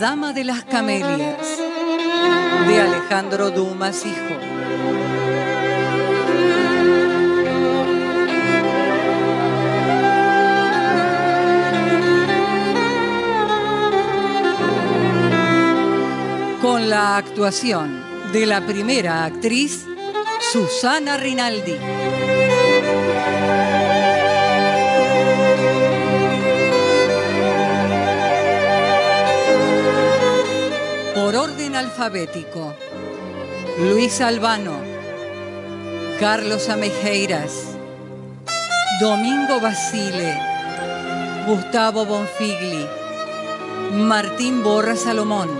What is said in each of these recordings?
Dama de las Camelias, de Alejandro Dumas Hijo. Con la actuación de la primera actriz, Susana Rinaldi. Alfabético. Luis Albano, Carlos Amejeiras, Domingo Basile, Gustavo Bonfigli, Martín Borra Salomón,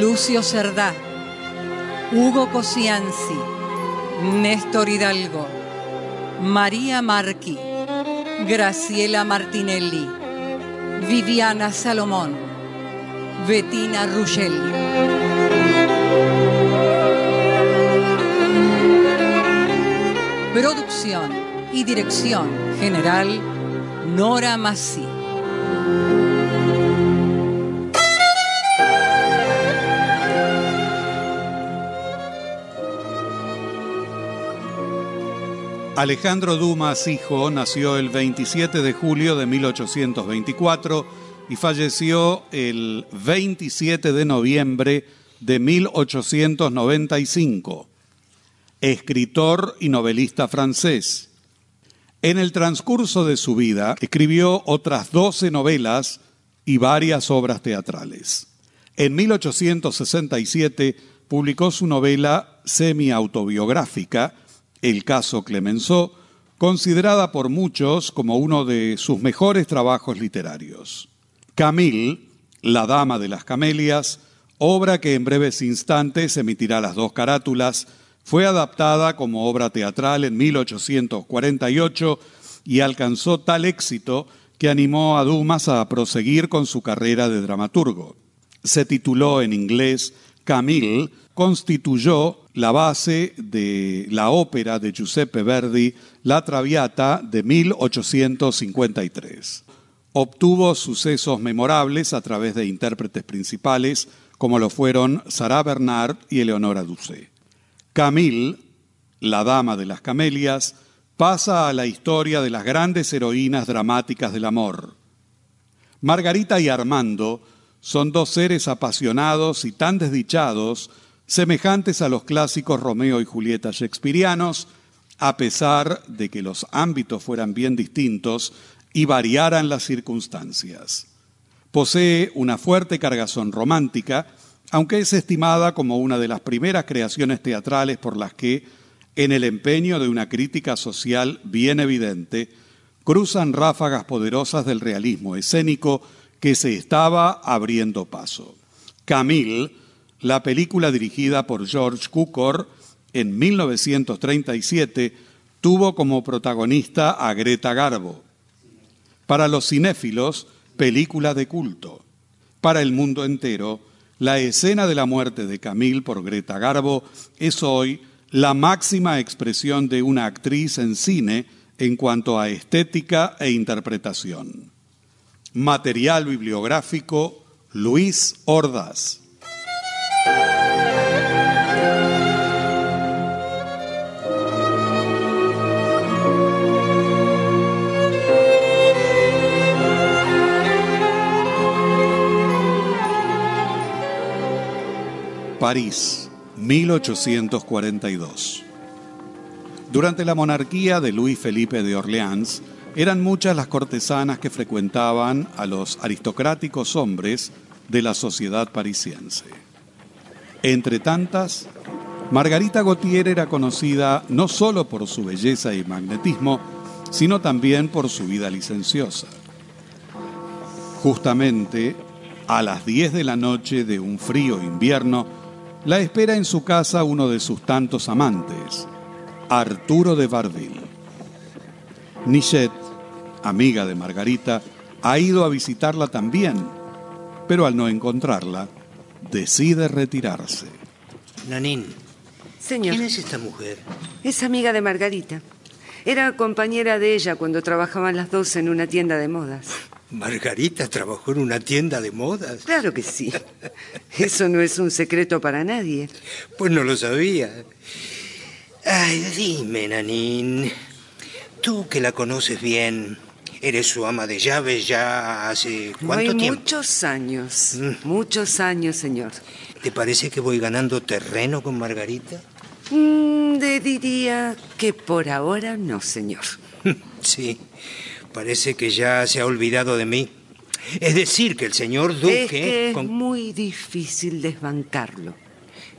Lucio Cerdá, Hugo Cosianzi, Néstor Hidalgo, María Marqui, Graciela Martinelli, Viviana Salomón, Bettina Ruggel. Producción y dirección general Nora Massi. Alejandro Dumas, hijo, nació el 27 de julio de 1824 y falleció el 27 de noviembre de 1895. Escritor y novelista francés. En el transcurso de su vida escribió otras 12 novelas y varias obras teatrales. En 1867 publicó su novela semi-autobiográfica, El caso Clemenceau, considerada por muchos como uno de sus mejores trabajos literarios. Camille, La Dama de las Camelias, obra que en breves instantes emitirá las dos carátulas, fue adaptada como obra teatral en 1848 y alcanzó tal éxito que animó a Dumas a proseguir con su carrera de dramaturgo. Se tituló en inglés Camille, constituyó la base de la ópera de Giuseppe Verdi, La Traviata, de 1853. Obtuvo sucesos memorables a través de intérpretes principales como lo fueron Sarah Bernard y Eleonora Duse. Camille, la dama de las camelias, pasa a la historia de las grandes heroínas dramáticas del amor. Margarita y Armando son dos seres apasionados y tan desdichados semejantes a los clásicos Romeo y Julieta shakespearianos, a pesar de que los ámbitos fueran bien distintos y variaran las circunstancias. Posee una fuerte cargazón romántica, aunque es estimada como una de las primeras creaciones teatrales por las que, en el empeño de una crítica social bien evidente, cruzan ráfagas poderosas del realismo escénico que se estaba abriendo paso. Camille la película dirigida por George Cukor en 1937 tuvo como protagonista a Greta Garbo. Para los cinéfilos, película de culto. Para el mundo entero, la escena de la muerte de Camille por Greta Garbo es hoy la máxima expresión de una actriz en cine en cuanto a estética e interpretación. Material bibliográfico Luis Ordaz. París, 1842. Durante la monarquía de Luis Felipe de Orleans, eran muchas las cortesanas que frecuentaban a los aristocráticos hombres de la sociedad parisiense. Entre tantas, Margarita Gautier era conocida no solo por su belleza y magnetismo, sino también por su vida licenciosa. Justamente a las 10 de la noche de un frío invierno, la espera en su casa uno de sus tantos amantes, Arturo de Varville. Nichet, amiga de Margarita, ha ido a visitarla también, pero al no encontrarla, decide retirarse. Nanín. Señor. ¿Quién es esta mujer? Es amiga de Margarita. Era compañera de ella cuando trabajaban las dos en una tienda de modas. ¿Margarita trabajó en una tienda de modas? Claro que sí. Eso no es un secreto para nadie. Pues no lo sabía. Ay, dime, Nanín. Tú que la conoces bien, eres su ama de llaves ya hace cuánto Hay tiempo. muchos años. Mm. Muchos años, señor. ¿Te parece que voy ganando terreno con Margarita? Mm, le diría que por ahora no, señor. Sí, parece que ya se ha olvidado de mí. Es decir, que el señor Duque... es que es con- muy difícil desbancarlo.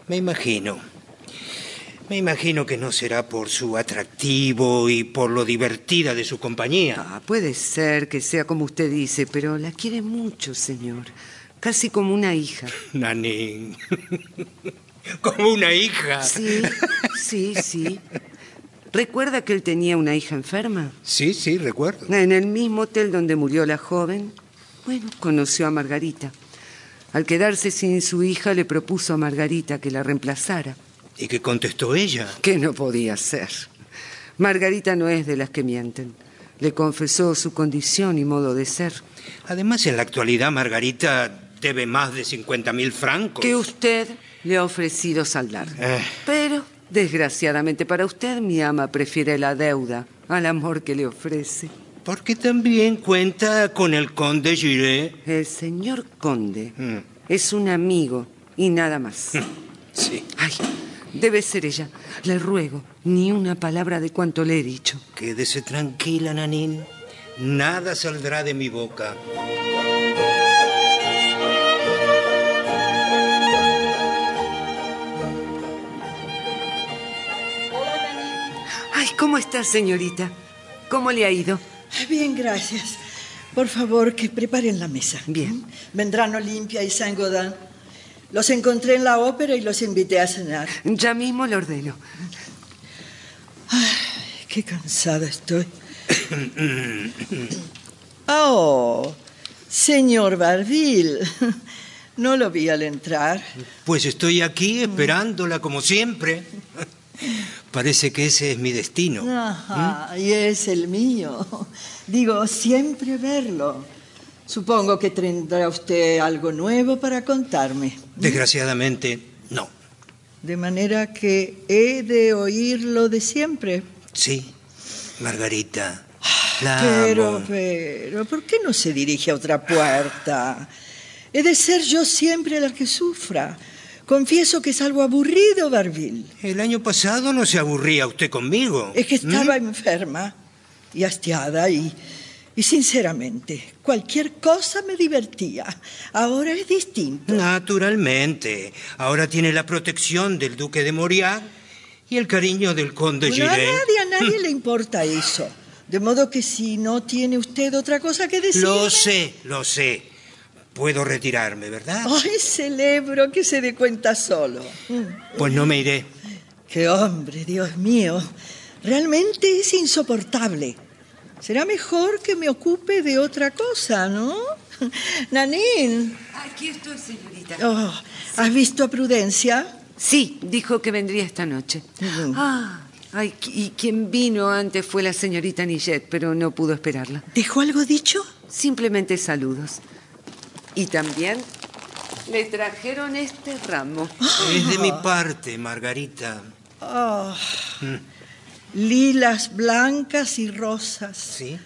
Me imagino. Me imagino que no será por su atractivo y por lo divertida de su compañía. Ah, puede ser que sea como usted dice, pero la quiere mucho, señor. Casi como una hija. Nanín. Como una hija. Sí, sí, sí. ¿Recuerda que él tenía una hija enferma? Sí, sí, recuerdo. En el mismo hotel donde murió la joven, bueno, conoció a Margarita. Al quedarse sin su hija, le propuso a Margarita que la reemplazara, ¿Y qué contestó ella? que no podía ser. Margarita no es de las que mienten. Le confesó su condición y modo de ser. Además, en la actualidad, Margarita debe más de 50 mil francos. Que usted le ha ofrecido saldar. Eh. Pero, desgraciadamente para usted, mi ama prefiere la deuda al amor que le ofrece. Porque también cuenta con el conde Giret. El señor conde Mm. es un amigo y nada más. Sí. Ay, debe ser ella. Le ruego, ni una palabra de cuanto le he dicho. Quédese tranquila, Nanín. Nada saldrá de mi boca. ¿Cómo está, señorita? ¿Cómo le ha ido? Bien, gracias. Por favor, que preparen la mesa. Bien. Vendrán Olimpia y Saint Gaudin. Los encontré en la ópera y los invité a cenar. Ya mismo lo ordeno. Qué cansada estoy. Oh, señor Barville. No lo vi al entrar. Pues estoy aquí esperándola como siempre. Parece que ese es mi destino. Ajá, y es el mío. Digo, siempre verlo. Supongo que tendrá usted algo nuevo para contarme. Desgraciadamente, no. De manera que he de oírlo de siempre. Sí, Margarita. La Pero, amo. pero, ¿por qué no se dirige a otra puerta? He de ser yo siempre la que sufra. Confieso que es algo aburrido, Barville. El año pasado no se aburría usted conmigo. Es que ¿Mm? estaba enferma y hastiada y, y sinceramente, cualquier cosa me divertía. Ahora es distinto. Naturalmente. Ahora tiene la protección del duque de Moriac y el cariño del conde Bueno, a Girey. nadie, a nadie le importa eso. De modo que si no tiene usted otra cosa que decir... Lo sé, lo sé. Puedo retirarme, ¿verdad? Ay, celebro que se dé cuenta solo. Pues no me iré. Qué hombre, Dios mío. Realmente es insoportable. Será mejor que me ocupe de otra cosa, ¿no? Nanín, Aquí estoy, señorita. oh, ¿has visto a Prudencia? Sí, dijo que vendría esta noche. Ah, ay, y quien vino antes fue la señorita Nillet, pero no pudo esperarla. ¿Dejó algo dicho? Simplemente saludos. Y también le trajeron este ramo. Es de mi parte, Margarita. Oh, lilas blancas y rosas. ¿Sí?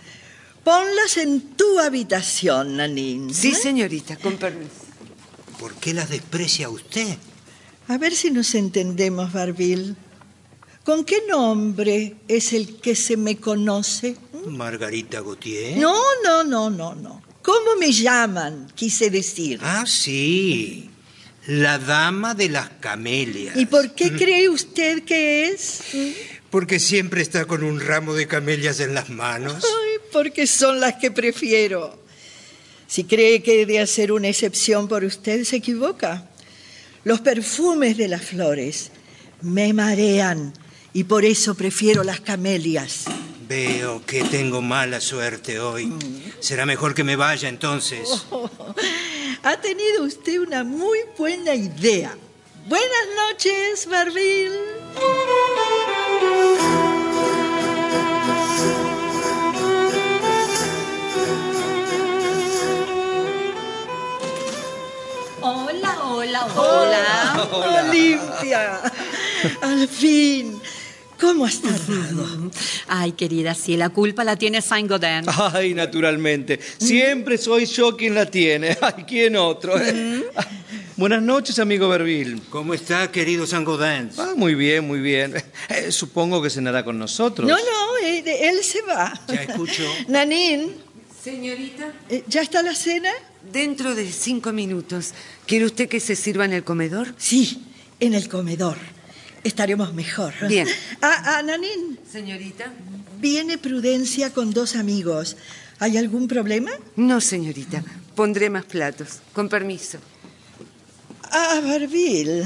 Ponlas en tu habitación, Nanín. Sí, ¿eh? señorita, con permiso. ¿Por qué las desprecia usted? A ver si nos entendemos, Barville. ¿Con qué nombre es el que se me conoce? Margarita Gautier. No, no, no, no, no. ¿Cómo me llaman? Quise decir. Ah, sí. La dama de las camelias. ¿Y por qué cree usted que es? Porque siempre está con un ramo de camelias en las manos. Ay, porque son las que prefiero. Si cree que he de hacer una excepción por usted, se equivoca. Los perfumes de las flores me marean y por eso prefiero las camelias. Veo que tengo mala suerte hoy. Será mejor que me vaya entonces. Ha tenido usted una muy buena idea. Buenas noches, Barville. Hola, hola, hola. Olimpia. Al fin. ¿Cómo has tardado? Ay, querida, si la culpa la tiene Saint Gaudens. Ay, naturalmente. Siempre soy yo quien la tiene. Ay, ¿quién otro? eh? Buenas noches, amigo Berville. ¿Cómo está, querido Sangodans? Ah, muy bien, muy bien. Eh, supongo que cenará con nosotros. No, no, él, él se va. Ya escucho. Nanín, Señorita, eh, ¿ya está la cena? dentro de cinco minutos, ¿quiere usted que se sirva en el comedor? Sí, en el comedor. Estaremos mejor. Bien. Ah, ah, Nanín, Señorita. viene Prudencia con dos amigos. ¿Hay algún problema? No, señorita. Pondré más platos. Con permiso. Ah, Barville.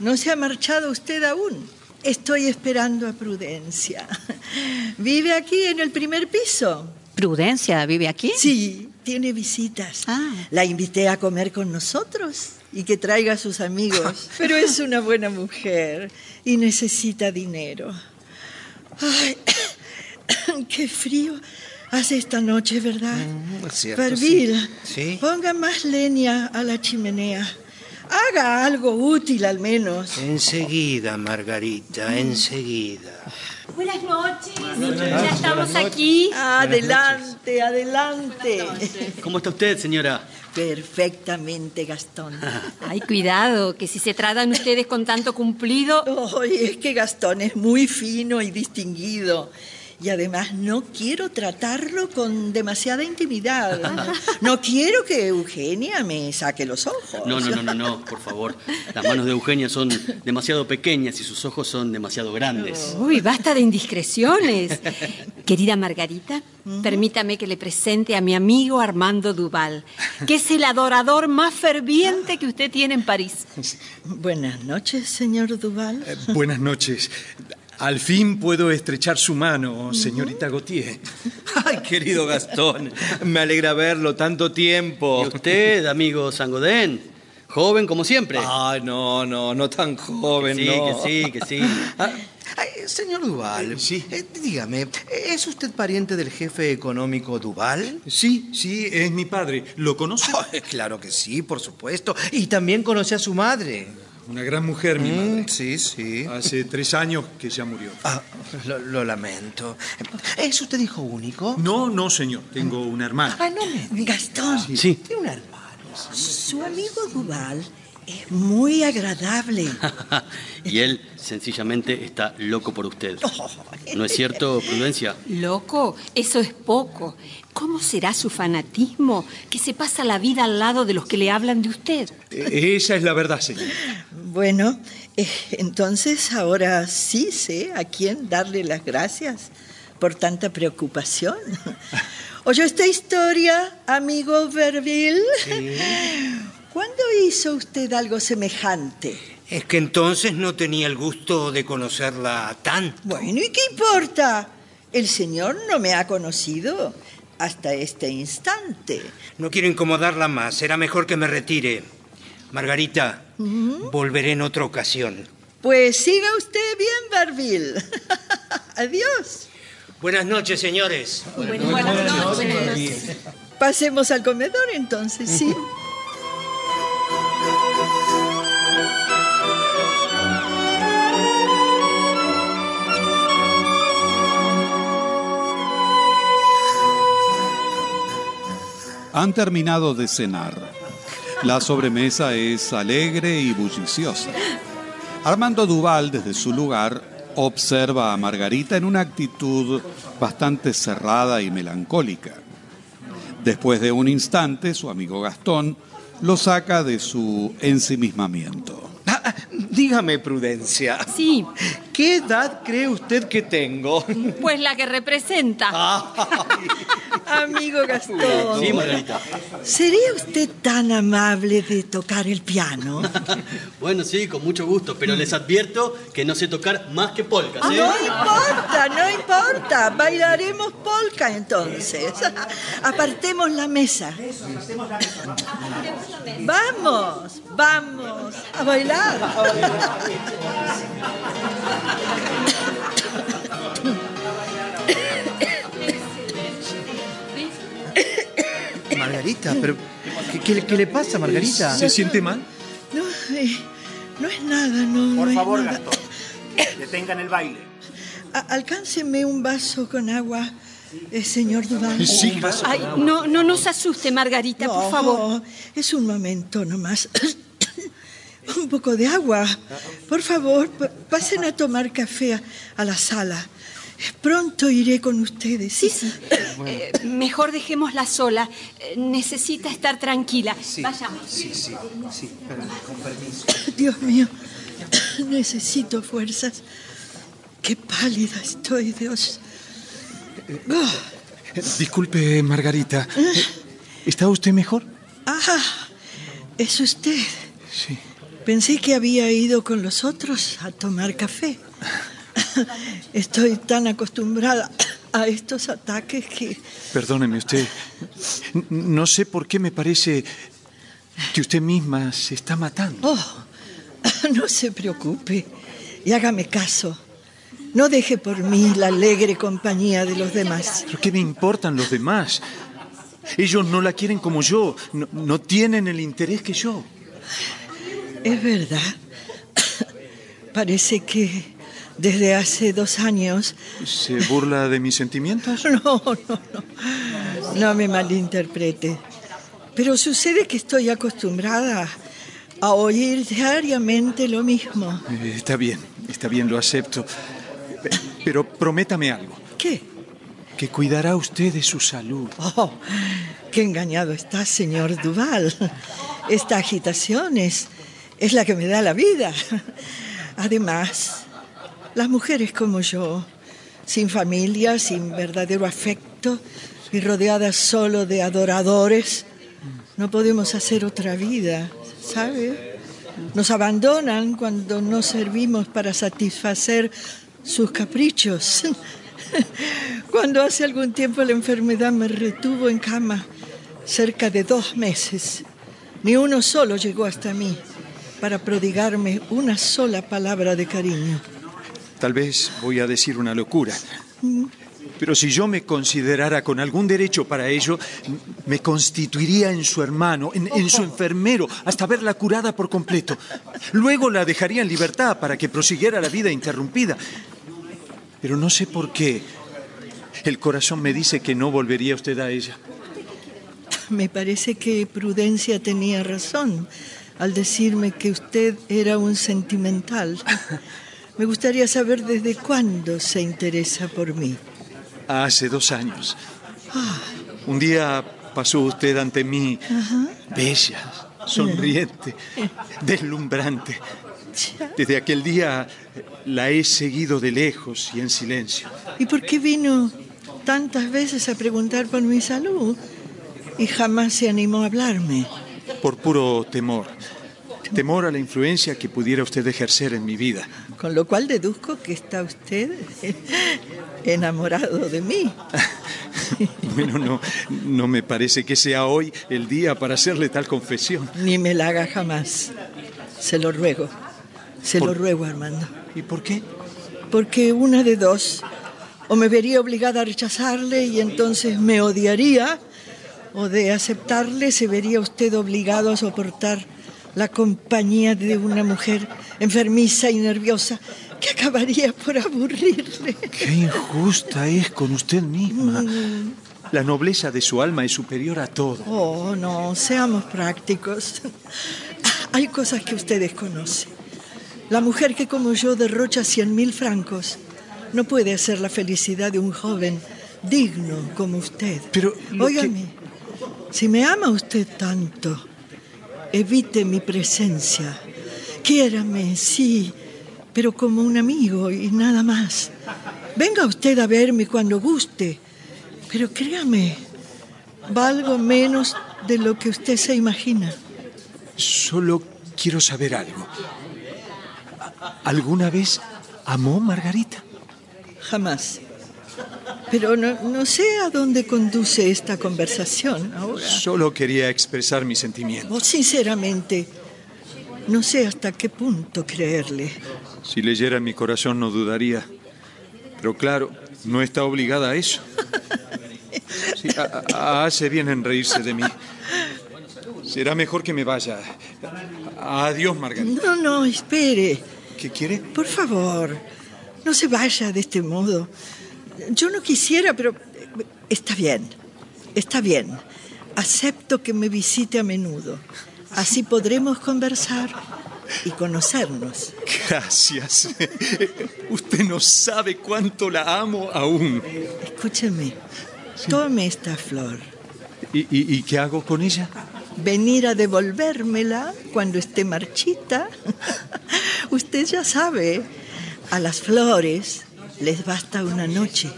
No se ha marchado usted aún. Estoy esperando a Prudencia. ¿Vive aquí en el primer piso? ¿Prudencia vive aquí? Sí, tiene visitas. Ah. La invité a comer con nosotros y que traiga a sus amigos. Pero es una buena mujer y necesita dinero. Ay, qué frío hace esta noche, ¿verdad? Mm, es cierto, Barville, Sí. ponga más leña a la chimenea. Haga algo útil al menos. Enseguida, Margarita, enseguida. Buenas noches. ya estamos aquí. Adelante, adelante. ¿Cómo está usted, señora? Perfectamente, Gastón. Ay, cuidado, que si se tratan ustedes con tanto cumplido. Oye, es que Gastón es muy fino y distinguido. Y además no quiero tratarlo con demasiada intimidad. No quiero que Eugenia me saque los ojos. No, no, no, no, no, por favor. Las manos de Eugenia son demasiado pequeñas y sus ojos son demasiado grandes. Uy, basta de indiscreciones. Querida Margarita, permítame que le presente a mi amigo Armando Duval, que es el adorador más ferviente que usted tiene en París. Buenas noches, señor Duval. Eh, Buenas noches. Al fin puedo estrechar su mano, señorita Gautier. Ay, querido Gastón, me alegra verlo tanto tiempo. ¿Y usted, amigo Sangodén? Joven como siempre. Ay, no, no, no tan joven, que sí, no. que sí, que sí. Ah, ay, señor Duval, Sí. eh, dígame, ¿es usted pariente del jefe económico Duval? Sí, sí, es mi padre. ¿Lo conoce? Ay, claro que sí, por supuesto. Y también conoce a su madre. Una gran mujer, mi Mm, madre. sí, sí. Hace tres años que ya murió. Ah, lo, lo lamento. ¿Es usted hijo único? No, no, señor. Tengo una hermana. Ah, no me Gastón, Sí. Tiene un hermano. su amigo Duval es muy agradable. y él sencillamente está loco por usted. ¿No es cierto, Prudencia? Loco, eso es poco. ¿Cómo será su fanatismo que se pasa la vida al lado de los que le hablan de usted? Esa es la verdad, señor. Bueno, eh, entonces ahora sí sé a quién darle las gracias por tanta preocupación. ¿Oyó esta historia, amigo Verville? ¿Cuándo hizo usted algo semejante? Es que entonces no tenía el gusto de conocerla tan. Bueno, ¿y qué importa? El señor no me ha conocido hasta este instante. No quiero incomodarla más. Será mejor que me retire. Margarita, volveré en otra ocasión. Pues siga usted bien, Verville. Adiós. Buenas noches, señores. Buenas noches. Pasemos al comedor entonces, ¿sí? Han terminado de cenar. La sobremesa es alegre y bulliciosa. Armando Duval, desde su lugar, observa a Margarita en una actitud bastante cerrada y melancólica. Después de un instante, su amigo Gastón lo saca de su ensimismamiento. Ah, ah, dígame, Prudencia. Sí, ¿Qué edad cree usted que tengo? pues la que representa. Amigo Gastón, Sí, Margarita. ¿sería usted tan amable de tocar el piano? Bueno, sí, con mucho gusto, pero les advierto que no sé tocar más que polcas, ¿eh? No importa, no importa. Bailaremos polka entonces. Apartemos la mesa. Vamos, vamos a bailar. Margarita, pero ¿qué, qué le- qué le pasa, Margarita? ¿Se siente mal? No, eh, no es nada, no. no Por es favor, nada. Gastón, detengan el baile. A- alcánceme un vaso con agua, eh, señor Duval. Sí, Ay, no, no nos asuste, Margarita, por No, favor. Es un momento nomás. un poco de agua. Por favor, pa- pasen a tomar café a, a la sala. Pronto iré con ustedes. Sí, sí. Eh, mejor dejémosla sola. Eh, necesita estar tranquila. Vayamos. Sí, sí, sí, pero con permiso. Dios mío, necesito fuerzas. Qué pálida estoy, Dios. Ah, Disculpe, Margarita. ¿Está usted mejor? ah, es usted. Sí. Pensé que había ido con los otros a tomar café. Estoy tan acostumbrada a estos ataques que... Perdóneme usted. No sé por qué me parece que usted misma se está matando. Oh, no se preocupe y hágame caso. No deje por mí la alegre compañía de los demás. ¿Pero qué me importan los demás? Ellos no la quieren como yo, no, no tienen el interés que yo. Es verdad. Parece que desde hace dos años... ¿Se burla de mis sentimientos? No, no, no. No me malinterprete. Pero sucede que estoy acostumbrada a oír diariamente lo mismo. Eh, Está bien, está bien, lo acepto. Pe- Pero prométame algo, ¿Qué? que cuidará usted de su salud. Oh, qué engañado está, señor Duval. Esta agitación es, es la que me da la vida. Además, las mujeres como yo, sin familia, sin verdadero afecto y rodeadas solo de adoradores, no podemos hacer otra vida, ¿sabe? Nos abandonan cuando no servimos para satisfacer sus caprichos. Cuando hace algún tiempo la enfermedad me retuvo en cama, cerca de dos meses, ni uno solo llegó hasta mí para prodigarme una sola palabra de cariño. Tal vez voy a decir una locura. Pero si yo me considerara con algún derecho para ello, me constituiría en su hermano, en, su enfermero, hasta verla curada por completo. Luego la dejaría en libertad para que prosiguiera la vida interrumpida. Pero no sé por qué. El corazón me dice que no volvería usted a ella. Me parece que Prudencia tenía razón al decirme que usted era un sentimental. Me gustaría saber desde cuándo se interesa por mí. Hace dos años. Un día pasó usted ante mí, bella, sonriente, deslumbrante. Desde aquel día la he seguido de lejos y en silencio. ¿Y por qué vino tantas veces a preguntar por mi salud y jamás se animó a hablarme? Por puro temor. Temor a la influencia que pudiera usted ejercer en mi vida. Con lo cual deduzco que está usted enamorado de mí. Bueno, no, no me parece que sea hoy el día para hacerle tal confesión. Ni me la haga jamás. Se lo ruego. Se Por- lo ruego, Armando. ¿Y por qué? Porque una de dos. O me vería obligada a rechazarle y entonces me odiaría, o de aceptarle se vería usted obligado a soportar la compañía de una mujer enfermiza y nerviosa que acabaría por aburrirle. Qué injusta es con usted misma. La nobleza de su alma es superior a todo. Oh, no, seamos prácticos. Hay cosas que usted desconoce. La mujer que como yo derrocha cien mil francos no puede hacer la felicidad de un joven digno como usted. Pero lo que- Óigame, si me ama usted tanto, evite mi presencia. Quiérame, sí, pero como un amigo y nada más. Venga usted a verme cuando guste, pero créame, valgo menos de lo que usted se imagina. Solo quiero saber algo. ¿Alguna vez amó Margarita? Jamás. Pero no, no sé a dónde conduce esta conversación ahora. Solo quería expresar mi sentimiento. Oh, sinceramente, no sé hasta qué punto creerle. Si leyera mi corazón no dudaría. Pero claro, no está obligada a eso. Sí, a- a- hace bien en reírse de mí. Será mejor que me vaya. Adiós, Margarita. No, no, espere. ¿Qué quiere? Por favor, no se vaya de este modo. Yo no quisiera, pero está bien, está bien. Acepto que me visite a menudo. Así podremos conversar y conocernos. Gracias. Usted no sabe cuánto la amo aún. Escúcheme, tome esta flor. ¿Y, y- y qué hago con ella? Venir a devolvérmela cuando esté marchita. Usted ya sabe, a las flores les basta una noche.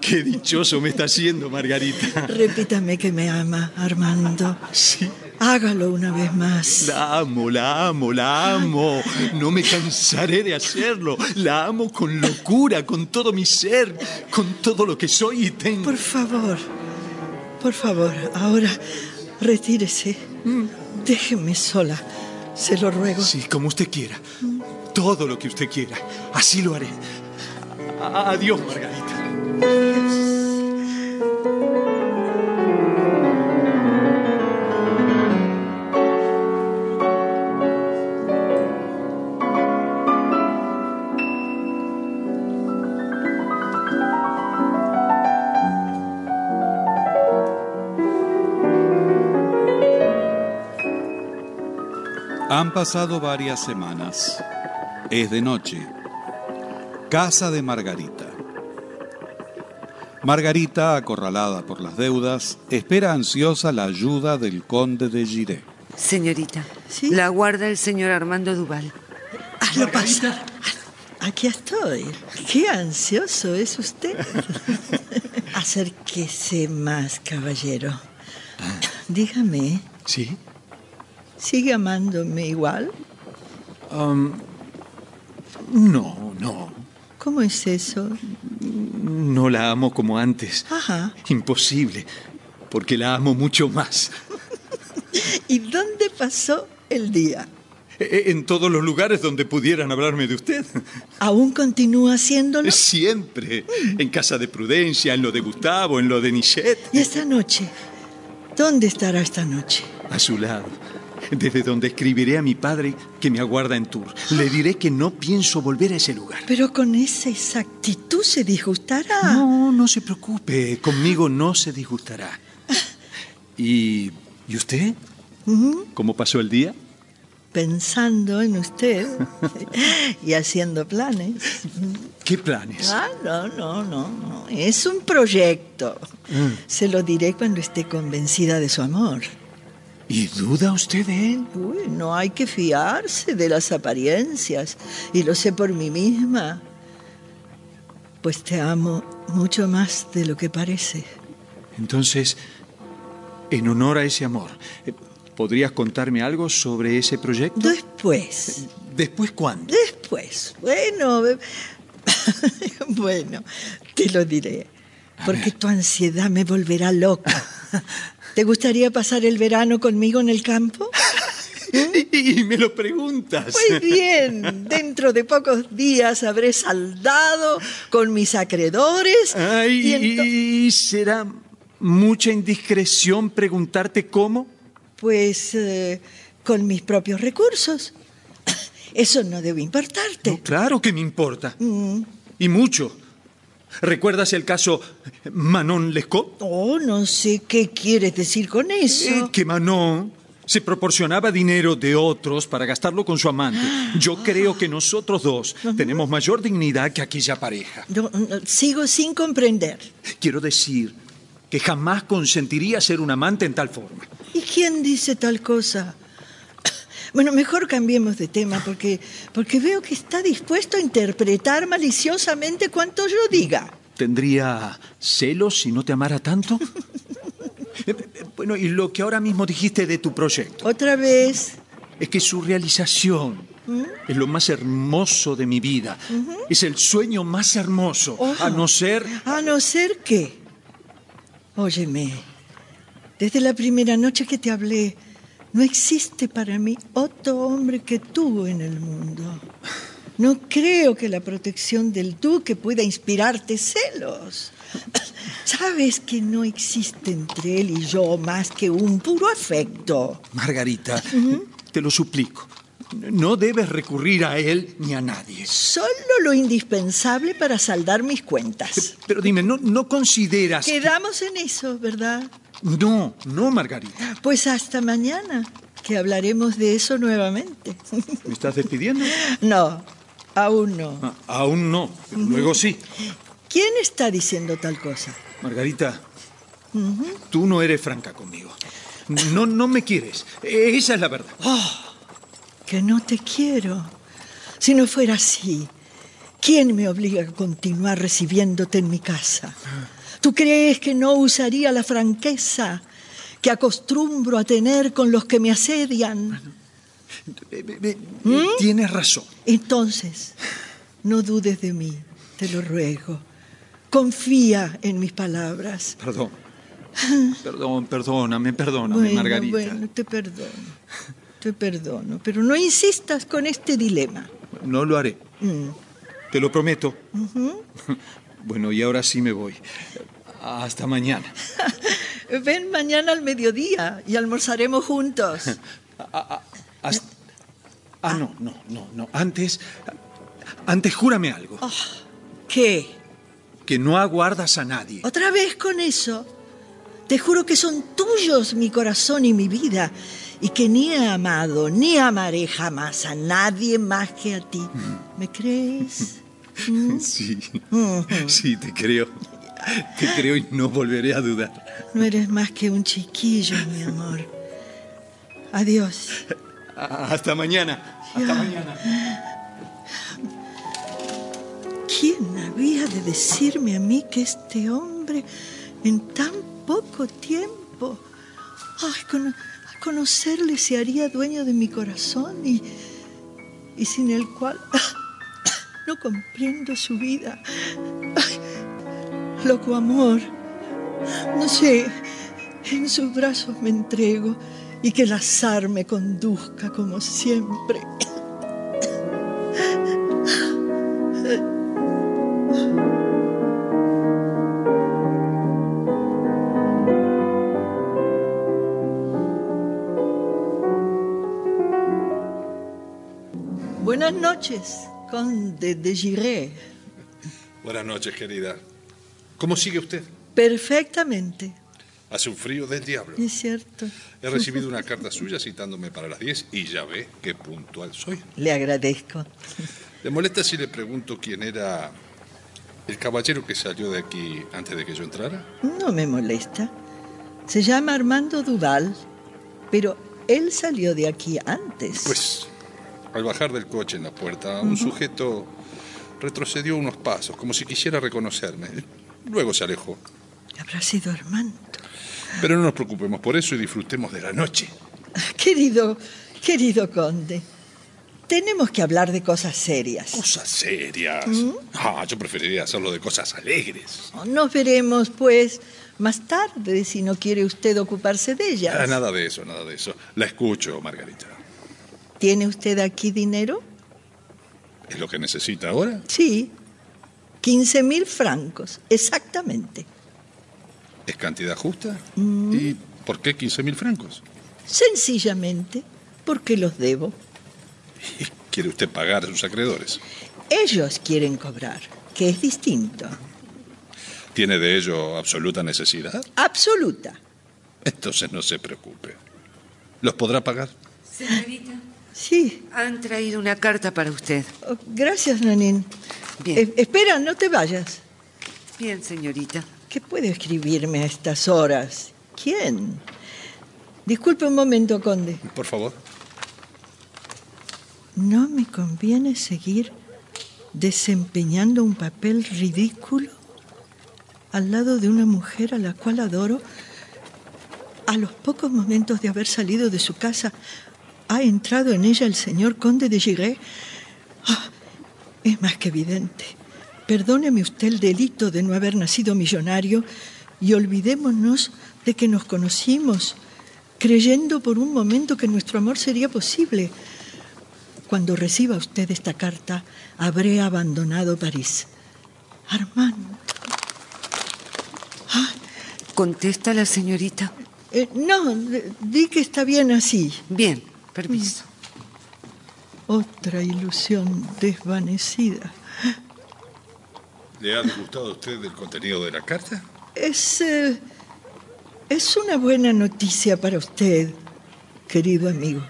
Qué dichoso me está haciendo, Margarita. Repítame que me ama, Armando. Sí. Hágalo una vez más. La amo, la amo, la amo. No me cansaré de hacerlo. La amo con locura, con todo mi ser, con todo lo que soy y tengo. Por favor, por favor, ahora retírese. Déjeme sola. Se lo ruego. Sí, como usted quiera. Todo lo que usted quiera. Así lo haré. Adiós, Margarita. Han pasado varias semanas. Es de noche. Casa de Margarita. Margarita, acorralada por las deudas, espera ansiosa la ayuda del conde de Giré. Señorita, ¿Sí? la guarda el señor Armando Duval. Hazlo pasar. Aquí estoy. Qué ansioso es usted. Acérquese más, caballero. Dígame, ¿Sí? ¿sigue amándome igual? Um, no, no. ¿Cómo es eso? No la amo como antes. Ajá. Imposible, porque la amo mucho más. ¿Y dónde pasó el día? E- En todos los lugares donde pudieran hablarme de usted. ¿Aún continúa haciéndolo? Siempre. En casa de Prudencia, en lo de Gustavo, en lo de Nichet. ¿Y esta noche? ¿Dónde estará esta noche? A su lado. Desde donde escribiré a mi padre que me aguarda en Tours. Le diré que no pienso volver a ese lugar. Pero con esa exactitud se disgustará. No, no se preocupe. Conmigo no se disgustará. ¿Y, ¿y usted? ¿Cómo pasó el día? Pensando en usted y haciendo planes. ¿Qué planes? Ah, no, no, no, no. Es un proyecto. Se lo diré cuando esté convencida de su amor. ¿Y duda usted de él? Uy, no hay que fiarse de las apariencias. Y lo sé por mí misma. Pues te amo mucho más de lo que parece. Entonces, en honor a ese amor, ¿podrías contarme algo sobre ese proyecto? Después. ¿Después cuándo? Después. Bueno. bueno, te lo diré. Porque tu ansiedad me volverá loca. ¿Te gustaría pasar el verano conmigo en el campo? Y me lo preguntas. Muy bien, dentro de pocos días habré saldado con mis acreedores. Ay, y ento- ¿y será mucha indiscreción preguntarte cómo? Pues eh, con mis propios recursos. Eso no debe importarte. Claro que me importa. Mm. Y mucho. ¿Recuerdas el caso Manon Lescaut? Oh, no sé qué quieres decir con eso. Eh, que Manon se proporcionaba dinero de otros para gastarlo con su amante. Yo creo que nosotros dos tenemos mayor dignidad que aquella pareja. No, no, sigo sin comprender. Quiero decir que jamás consentiría ser un amante en tal forma. ¿Y quién dice tal cosa? Bueno, mejor cambiemos de tema porque, porque veo que está dispuesto a interpretar maliciosamente cuanto yo diga. ¿Tendría celos si no te amara tanto? Bueno, y lo que ahora mismo dijiste de tu proyecto, Otra vez. es que su realización es lo más hermoso de mi vida. Es el sueño más hermoso, a no ser... A no ser que. Óyeme, desde la primera noche que te hablé, no existe para mí otro hombre que tú en el mundo. No creo que la protección del duque pueda inspirarte celos. Sabes que no existe entre él y yo más que un puro afecto. Margarita, te lo suplico. No debes recurrir a él ni a nadie. Solo lo indispensable para saldar mis cuentas. Pero dime, ¿no, no consideras... que- Quedamos en eso, ¿verdad? No, no, Margarita. Pues hasta mañana, que hablaremos de eso nuevamente. ¿Me estás despidiendo? No, aún no. Ah, aún no, pero luego sí. ¿Quién está diciendo tal cosa? Margarita, tú no eres franca conmigo. No, no me quieres. Esa es la verdad. Que no te quiero. Si no fuera así, ¿quién me obliga a continuar recibiéndote en mi casa? ¿Tú crees que no usaría la franqueza que acostumbro a tener con los que me asedian? Eh, eh, eh, Tienes razón. Entonces, no dudes de mí, te lo ruego. Confía en mis palabras. Perdón. Perdón, perdóname, perdóname, bueno, Margarita. bueno, te perdono. Te perdono, pero no insistas con este dilema. No lo haré. Mm. Te lo prometo. Bueno, y ahora sí me voy. Hasta mañana. Ven mañana al mediodía y almorzaremos juntos. Hasta- Ah, no, no, no, no. Antes. Antes júrame algo. ¿Qué? Que no aguardas a nadie. ¿Otra vez con eso? Te juro que son tuyos mi corazón y mi vida y que ni he amado ni amaré jamás a nadie más que a ti. ¿Me crees? ¿Mm? Sí. Ujú. Sí, te creo. Te creo y no volveré a dudar. No eres más que un chiquillo, mi amor. Adiós. Hasta mañana. Hasta mañana. ¿Quién había de decirme a mí que este hombre en tan poco tiempo, ay, cono- a conocerle se haría dueño de mi corazón y, y sin el cual No comprendo su vida. Ay, loco amor. No sé, en sus brazos me entrego y que el azar me conduzca como siempre. Buenas noches, conde de Giré. Buenas noches, querida. ¿Cómo sigue usted? Perfectamente, Hace un frío del diablo. es cierto. He recibido una carta suya citándome para las 10 y ya ve qué puntual soy. Le agradezco. ¿Le molesta si le pregunto quién era el caballero que salió de aquí antes de que yo entrara? No me molesta. Se llama Armando Duval, pero él salió de aquí antes. Pues, al bajar del coche en la puerta, un sujeto retrocedió unos pasos, como si quisiera reconocerme. Luego se alejó. Habrá sido Armando. Pero no nos preocupemos por eso y disfrutemos de la noche. Querido, querido conde, tenemos que hablar de cosas serias. Cosas serias. Ah, yo preferiría hacerlo de cosas alegres. Nos veremos, pues, más tarde, si no quiere usted ocuparse de ellas. Ah, nada de eso, nada de eso. La escucho, Margarita. ¿Tiene usted aquí dinero? ¿Es lo que necesita ahora? Sí. 15 mil francos, exactamente. ¿Es cantidad justa? Mm. ¿Y por qué 15 mil francos? Sencillamente porque los debo. ¿Quiere usted pagar a sus acreedores? Ellos quieren cobrar, que es distinto. ¿Tiene de ello absoluta necesidad? Absoluta. Entonces no se preocupe. ¿Los podrá pagar? Señorita, Sí. han traído una carta para usted. Oh, gracias, Nanín. Bien. Eh, espera, no te vayas. Bien, señorita. ¿Qué puede escribirme a estas horas? ¿Quién? Disculpe un momento, conde. Por favor. ¿No me conviene seguir desempeñando un papel ridículo al lado de una mujer a la cual adoro? A los pocos momentos de haber salido de su casa, ha entrado en ella el señor conde de Giret. Ah, es más que evidente. Perdóneme usted el delito de no haber nacido millonario y olvidémonos de que nos conocimos, creyendo por un momento que nuestro amor sería posible. Cuando reciba usted esta carta, habré abandonado París. Armando. ¿Contesta la señorita? Eh, no, di que está bien así. Bien, permiso. Otra ilusión desvanecida. ¿Le ha disgustado a usted el contenido de la carta? Es. eh, es una buena noticia para usted, querido amigo.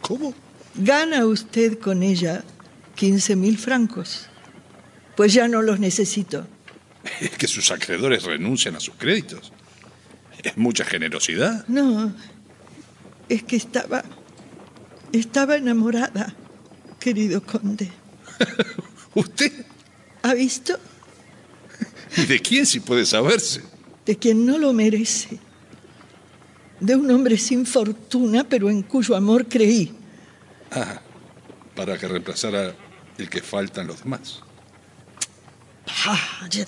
¿Cómo? Gana usted con ella 15 mil francos. Pues ya no los necesito. Es que sus acreedores renuncian a sus créditos. Es mucha generosidad. No, es que estaba. Estaba enamorada, querido conde. ¿Usted? ¿Ha visto? ¿Y de quién si puede saberse? De quien no lo merece. De un hombre sin fortuna, pero en cuyo amor creí. Ah, para que reemplazara el que faltan los demás. Ah, ya-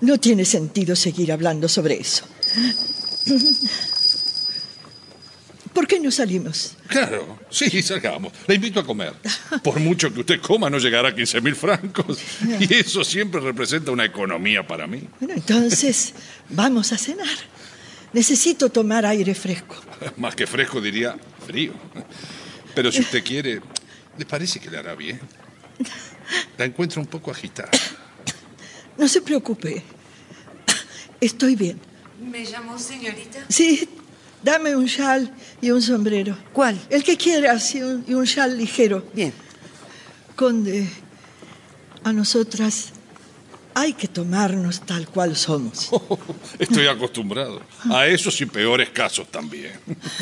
No tiene sentido seguir hablando sobre eso. ¿Por qué no salimos? Claro, sí, salgamos. La invito a comer. Por mucho que usted coma, no llegará a 15 mil francos. Y eso siempre representa una economía para mí. Bueno, entonces vamos a cenar. Necesito tomar aire fresco. Más que fresco, diría frío. Pero si usted quiere, ¿le parece que le hará bien? La encuentro un poco agitada. No se preocupe. Estoy bien. ¿Me llamó señorita? Sí, dame un chal y un sombrero. ¿Cuál? El que quieras y un, y un chal ligero. Bien. Conde, a nosotras hay que tomarnos tal cual somos. Estoy acostumbrado a esos y peores casos también.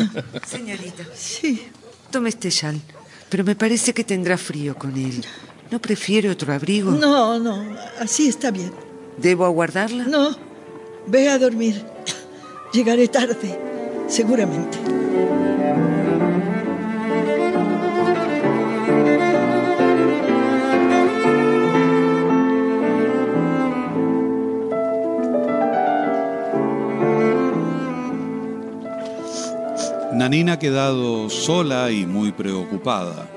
Señorita. Sí. Tome este chal, pero me parece que tendrá frío con él. ¿No prefiere otro abrigo? No, no, así está bien. ¿Debo aguardarla? No, ve a dormir. Llegaré tarde, seguramente. Nanina ha quedado sola y muy preocupada.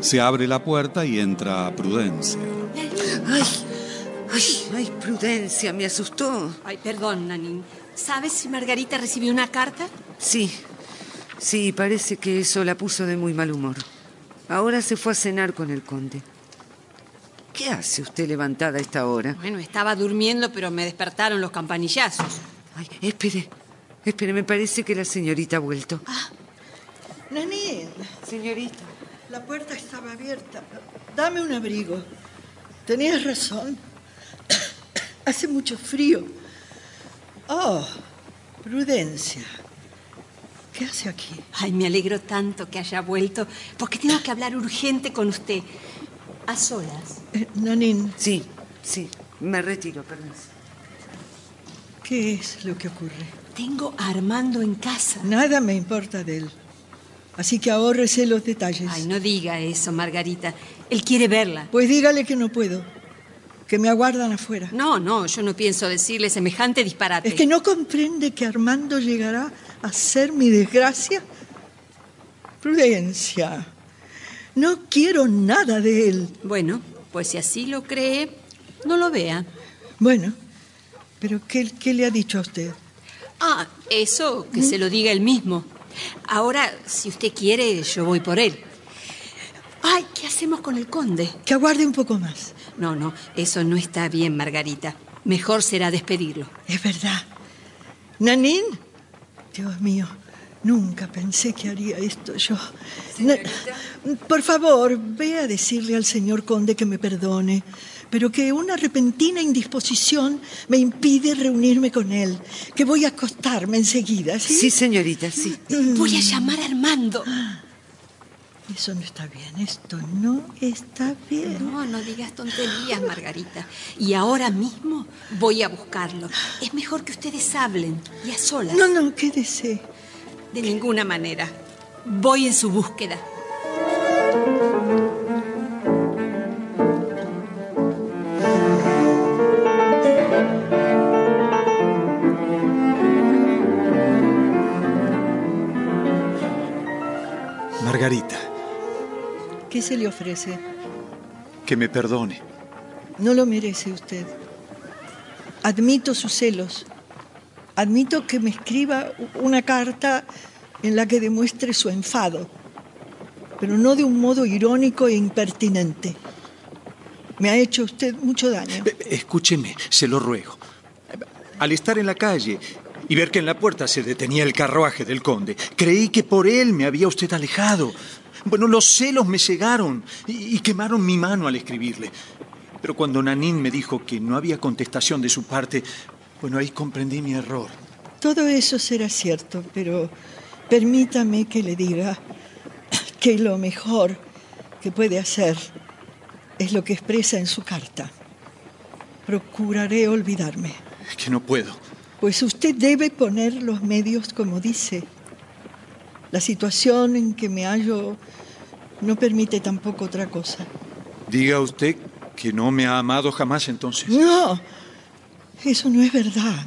Se abre la puerta y entra Prudencia. Ay, ay, Prudencia, me asustó. Ay, perdón, Nanín. ¿Sabes si Margarita recibió una carta? Sí, sí, parece que eso la puso de muy mal humor. Ahora se fue a cenar con el conde. ¿Qué hace usted levantada a esta hora? Bueno, estaba durmiendo, pero me despertaron los campanillazos. Ay, espere, espere, me parece que la señorita ha vuelto. Ah, Nanín, Señorita. la puerta estaba abierta. Dame un abrigo. Tenías razón. Hace mucho frío. Oh, Prudencia. ¿Qué hace aquí? Ay, me alegro tanto que haya vuelto, porque tengo que hablar urgente con usted. A solas. Eh, Nanín, Sí, sí, me retiro, permiso. ¿qué es lo que ocurre? Tengo a Armando en casa. Nada me importa de él. Así que ahórrese los detalles. Ay, no diga eso, Margarita. Él quiere verla. Pues dígale que no puedo. Que me aguardan afuera. No, no, yo no pienso decirle semejante disparate. ¿Es que no comprende que Armando llegará a ser mi desgracia? Prudencia. No quiero nada de él. Bueno, pues si así lo cree, no lo vea. Bueno, pero ¿qué, qué le ha dicho a usted? Ah, eso que se lo diga él mismo. Ahora, si usted quiere, yo voy por él. Ay, ¿qué hacemos con el conde? Que aguarde un poco más. No, no, eso no está bien, Margarita. Mejor será despedirlo. Es verdad. Nanín, Dios mío, nunca pensé que haría esto yo. Por favor, ve a decirle al señor conde que me perdone, pero que una repentina indisposición me impide reunirme con él, que voy a acostarme enseguida, ¿sí? Sí, señorita, sí. Voy a llamar a Armando. Eso no está bien, esto no está bien. No, no digas tonterías, Margarita. Y ahora mismo voy a buscarlo. Es mejor que ustedes hablen y a solas. No, no, quédese. De ninguna manera. Voy en su búsqueda. Margarita, ¿Qué se le ofrece? que me perdone. No lo merece usted. Admito sus celos. Admito que me escriba una carta en la que demuestre su enfado, pero no de un modo irónico e impertinente. Me ha hecho usted mucho daño. Escúcheme, se lo ruego. Al estar en la calle y ver que en la puerta se detenía el carruaje del conde, creí que por él me había usted alejado. Bueno, los celos me cegaron y, y quemaron mi mano al escribirle. Pero cuando Nanín me dijo que no había contestación de su parte, bueno, ahí comprendí mi error. Todo eso será cierto, pero permítame que le diga que lo mejor que puede hacer es lo que expresa en su carta. Procuraré olvidarme. Es que no puedo. Pues usted debe poner los medios como dice. La situación en que me hallo no permite tampoco otra cosa. Diga usted que no me ha amado jamás entonces. No, eso no es verdad.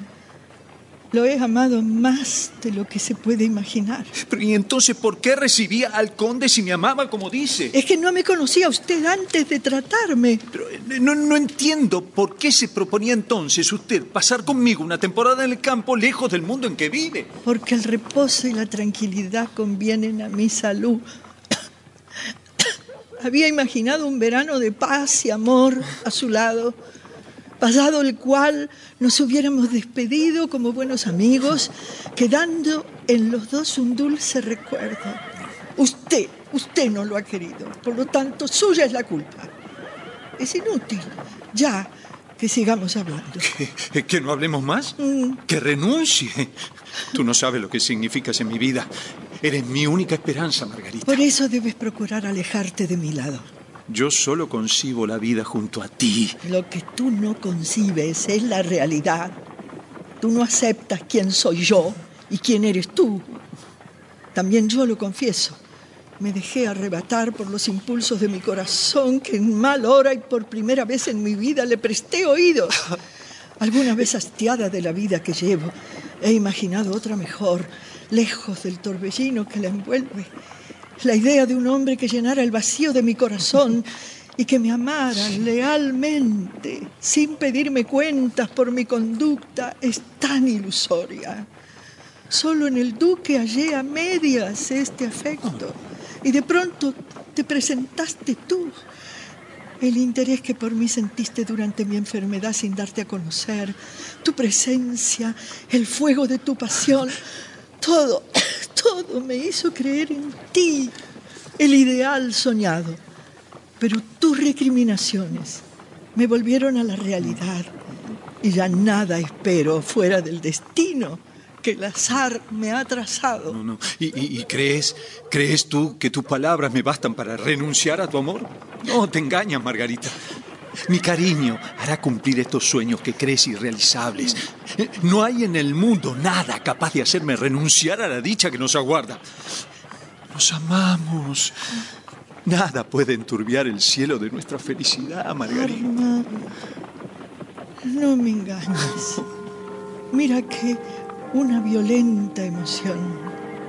Lo he amado más de lo que se puede imaginar. Pero ¿y entonces por qué recibía al conde si me amaba como dice? Es que no me conocía usted antes de tratarme. Pero eh, no, no entiendo por qué se proponía entonces usted pasar conmigo una temporada en el campo lejos del mundo en que vive. Porque el reposo y la tranquilidad convienen a mi salud. Había imaginado un verano de paz y amor a su lado, pasado el cual nos hubiéramos despedido como buenos amigos, quedando en los dos un dulce recuerdo. Usted, usted no lo ha querido, por lo tanto, suya es la culpa. Es inútil, ya que sigamos hablando. ¿Que, que no hablemos más? Que renuncie. Tú no sabes lo que significas en mi vida. Eres mi única esperanza, Margarita. Por eso debes procurar alejarte de mi lado. Yo solo concibo la vida junto a ti. Lo que tú no concibes es la realidad. Tú no aceptas quién soy yo y quién eres tú. También yo lo confieso. Me dejé arrebatar por los impulsos de mi corazón que en mal hora y por primera vez en mi vida le presté oídos. Alguna vez hastiada de la vida que llevo, He imaginado otra mejor, lejos del torbellino que la envuelve. La idea de un hombre que llenara el vacío de mi corazón y que me amara lealmente, sin pedirme cuentas por mi conducta, es tan ilusoria. Solo en el duque hallé a medias este afecto y de pronto te presentaste tú. El interés que por mí sentiste durante mi enfermedad sin darte a conocer, tu presencia, el fuego de tu pasión, todo, todo me hizo creer en ti, el ideal soñado. Pero tus recriminaciones me volvieron a la realidad y ya nada espero fuera del destino que el azar me ha trazado. No, no. ¿Y, crees, crees tú que tus palabras me bastan para renunciar a tu amor? No, te engañas, Margarita. Mi cariño hará cumplir estos sueños que crees irrealizables. No hay en el mundo nada capaz de hacerme renunciar a la dicha que nos aguarda. Nos amamos. Nada puede enturbiar el cielo de nuestra felicidad, Margarita. Armando, no me engañes. Mira que una violenta emoción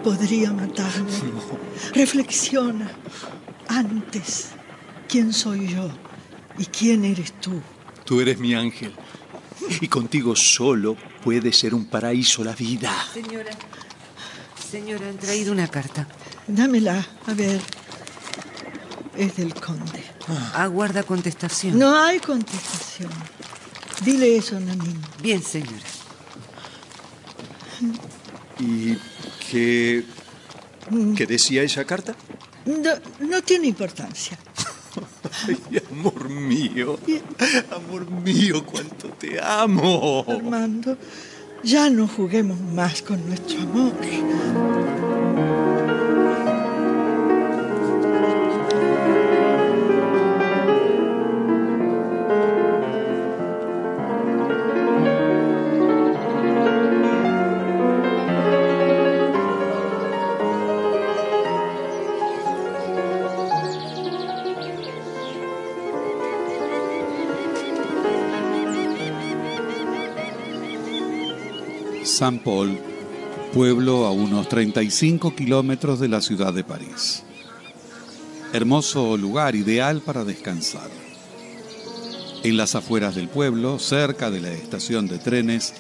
podría matarme. Reflexiona antes quién soy yo y quién eres tú. Tú eres mi ángel. Y contigo solo puede ser un paraíso la vida. Señora, señora, han traído una carta. Dámela, a ver. Es del conde. Aguarda contestación. No hay contestación. Dile eso, Nanín. Bien, señora. ¿Y qué, qué decía esa carta? No, no tiene importancia. Ay, amor mío, amor mío, cuánto te amo. Armando, ya no juguemos más con nuestro amor. Paul, pueblo a unos 35 kilómetros de la ciudad de París. Hermoso lugar ideal para descansar. En las afueras del pueblo, cerca de la estación de trenes,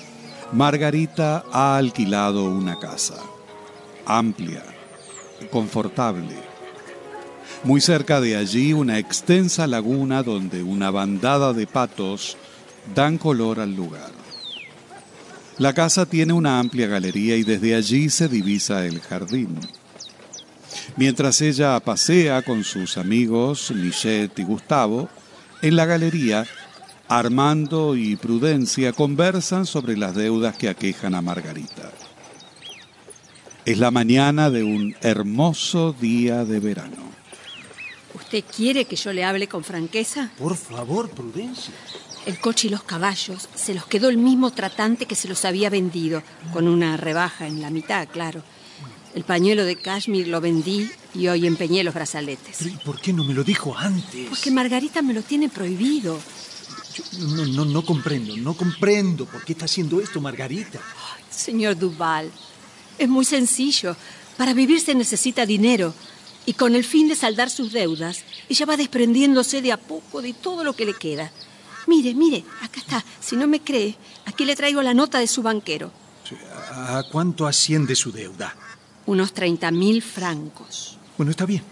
Margarita ha alquilado una casa. Amplia, confortable. Muy cerca de allí una extensa laguna donde una bandada de patos dan color al lugar. La casa tiene una amplia galería y desde allí se divisa el jardín. Mientras ella pasea con sus amigos Michette y Gustavo, en la galería, Armando y Prudencia conversan sobre las deudas que aquejan a Margarita. Es la mañana de un hermoso día de verano. ¿Usted quiere que yo le hable con franqueza? Por favor, Prudencia. El coche y los caballos se los quedó el mismo tratante que se los había vendido, con una rebaja en la mitad, claro. El pañuelo de cashmere lo vendí y hoy empeñé los brazaletes. Pero ¿y por qué no me lo dijo antes? Porque Margarita me lo tiene prohibido. Yo no, no, no comprendo, no comprendo por qué está haciendo esto, Margarita. Señor Duval, es muy sencillo. Para vivir se necesita dinero. Y con el fin de saldar sus deudas, ella va desprendiéndose de a poco de todo lo que le queda. Mire, mire, acá está. Si no me cree, aquí le traigo la nota de su banquero. ¿A cuánto asciende su deuda? Unos 30 mil francos. Bueno, está bien.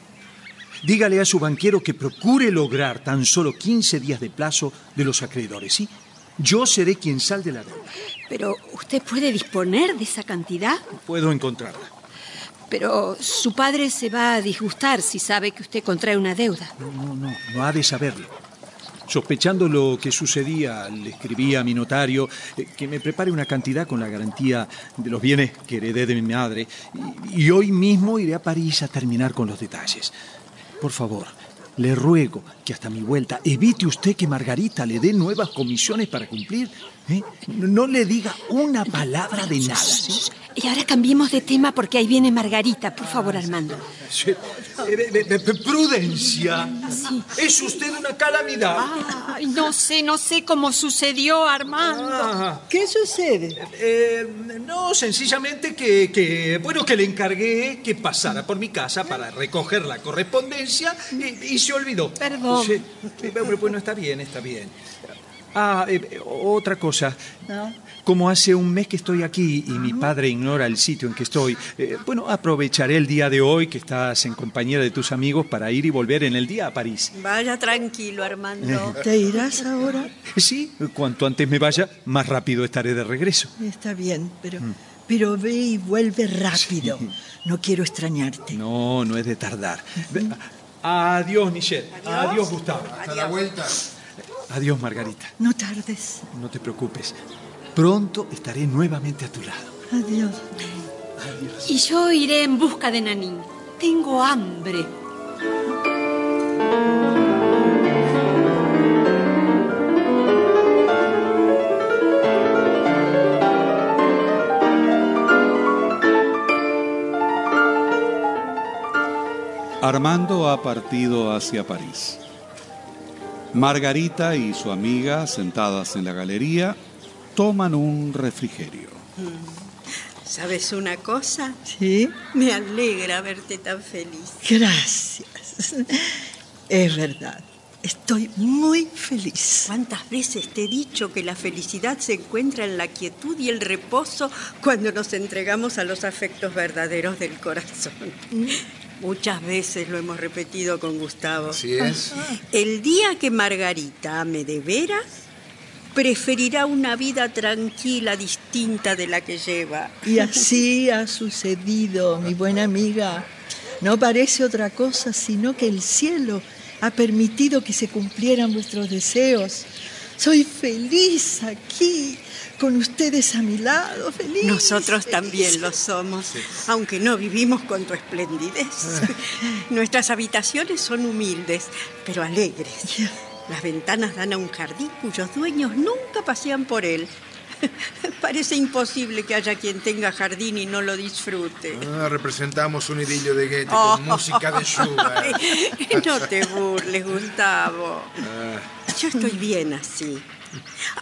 Dígale a su banquero que procure lograr tan solo 15 días de plazo de los acreedores, ¿sí? Yo seré quien salde la deuda. Pero usted puede disponer de esa cantidad. Puedo encontrarla. Pero su padre se va a disgustar si sabe que usted contrae una deuda. No, no, no, no ha de saberlo. Sospechando lo que sucedía, le escribí a mi notario eh, que me prepare una cantidad con la garantía de los bienes que heredé de mi madre. Y, hoy mismo iré a París a terminar con los detalles. Por favor, le ruego que hasta mi vuelta evite usted que Margarita le dé nuevas comisiones para cumplir. ¿eh? No le diga una palabra de nada. ¿sí? Y ahora cambiemos de tema porque ahí viene Margarita. Por favor, Armando. Sí. Eh, eh, eh, Prudencia. Es usted una calamidad. Ay, no sé, no sé cómo sucedió, Armando. Ah, ¿Qué sucede? eh, no, sencillamente que, que, bueno, que le encargué que pasara por mi casa para recoger la correspondencia y, y se olvidó. Perdón. Sí. Bueno, está bien, está bien. Ah, eh, otra cosa. Como hace un mes que estoy aquí y mi padre ignora el sitio en que estoy, eh, bueno, aprovecharé el día de hoy que estás en compañía de tus amigos para ir y volver en el día a París. Vaya tranquilo, Armando. ¿Te irás ahora? Sí, cuanto antes me vaya, más rápido estaré de regreso. Está bien, pero, pero ve y vuelve rápido. No quiero extrañarte. No, no es de tardar. Adiós, Michelle. Adiós, Gustavo. Hasta la vuelta. Adiós, Margarita. No tardes. No te preocupes. Pronto estaré nuevamente a tu lado. Adiós. Y yo iré en busca de Nanín. Tengo hambre. Armando ha partido hacia París. Margarita y su amiga, sentadas en la galería, toman un refrigerio. ¿Sabes una cosa? Sí. Me alegra verte tan feliz. Gracias. Es verdad. Estoy muy feliz. ¿Cuántas veces te he dicho que la felicidad se encuentra en la quietud y el reposo cuando nos entregamos a los afectos verdaderos del corazón? Muchas veces lo hemos repetido con Gustavo. Así es. El día que Margarita ame de veras, preferirá una vida tranquila, distinta de la que lleva. Y así ha sucedido, mi buena amiga. No parece otra cosa sino que el cielo ha permitido que se cumplieran vuestros deseos. Soy feliz aquí, con ustedes a mi lado, feliz. Nosotros feliz. también lo somos, aunque no vivimos con tu esplendidez. Nuestras habitaciones son humildes, pero alegres. Las ventanas dan a un jardín cuyos dueños nunca pasean por él. Parece imposible que haya quien tenga jardín y no lo disfrute. Ah, representamos un idilio de Goethe Oh. con música de Schubert. No te burles, Gustavo. Ah, Yo estoy bien así.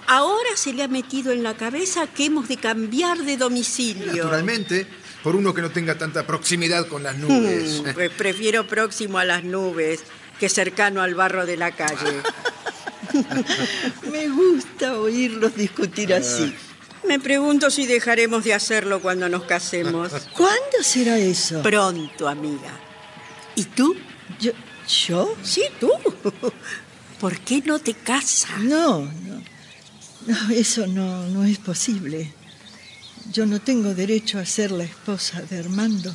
Ahora se le ha metido en la cabeza que hemos de cambiar de domicilio. naturalmente, por uno que no tenga tanta proximidad con las nubes. Mm, pues prefiero próximo a las nubes que cercano al barro de la calle. Me gusta oírlos discutir así. Me pregunto si dejaremos de hacerlo cuando nos casemos. ¿Cuándo será eso? Pronto, amiga. ¿Y tú? Yo, ¿Yo? Sí, tú. ¿Por qué no te casas? No, no. No, eso no, no es posible. Yo no tengo derecho a ser la esposa de Armando.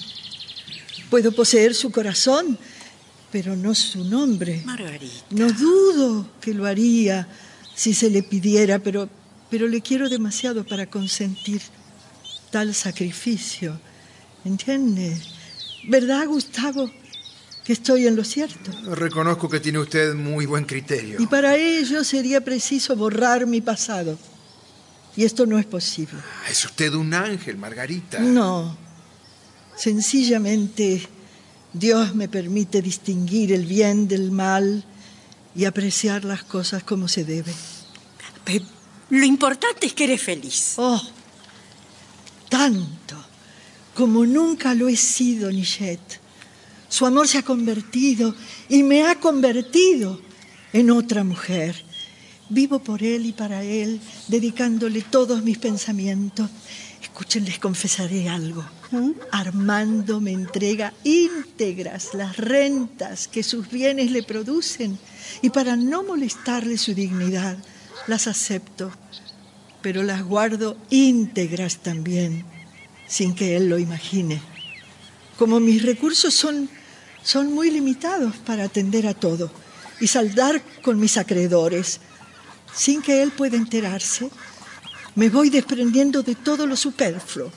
Puedo poseer su corazón, pero no su nombre. Margarita. No dudo que lo haría si se le pidiera, pero, pero le quiero demasiado para consentir tal sacrificio. ¿Entiende? ¿Verdad, Gustavo? Que estoy en lo cierto. Reconozco que tiene usted muy buen criterio. Y para ello sería preciso borrar mi pasado. Y esto no es posible. Ah, Es usted un ángel, Margarita. No. Sencillamente, Dios me permite distinguir el bien del mal y apreciar las cosas como se debe. Lo importante es que eres feliz. Oh, tanto como nunca lo he sido, Nichette. Su amor se ha convertido y me ha convertido en otra mujer. Vivo por él y para él, dedicándole todos mis pensamientos. Escuchen, les confesaré algo. Armando me entrega íntegras las rentas que sus bienes le producen y para no molestarle su dignidad, las acepto, pero las guardo íntegras también, sin que él lo imagine. Como mis recursos son, son muy limitados para atender a todo y saldar con mis acreedores, sin que él pueda enterarse, me voy desprendiendo de todo lo superfluo.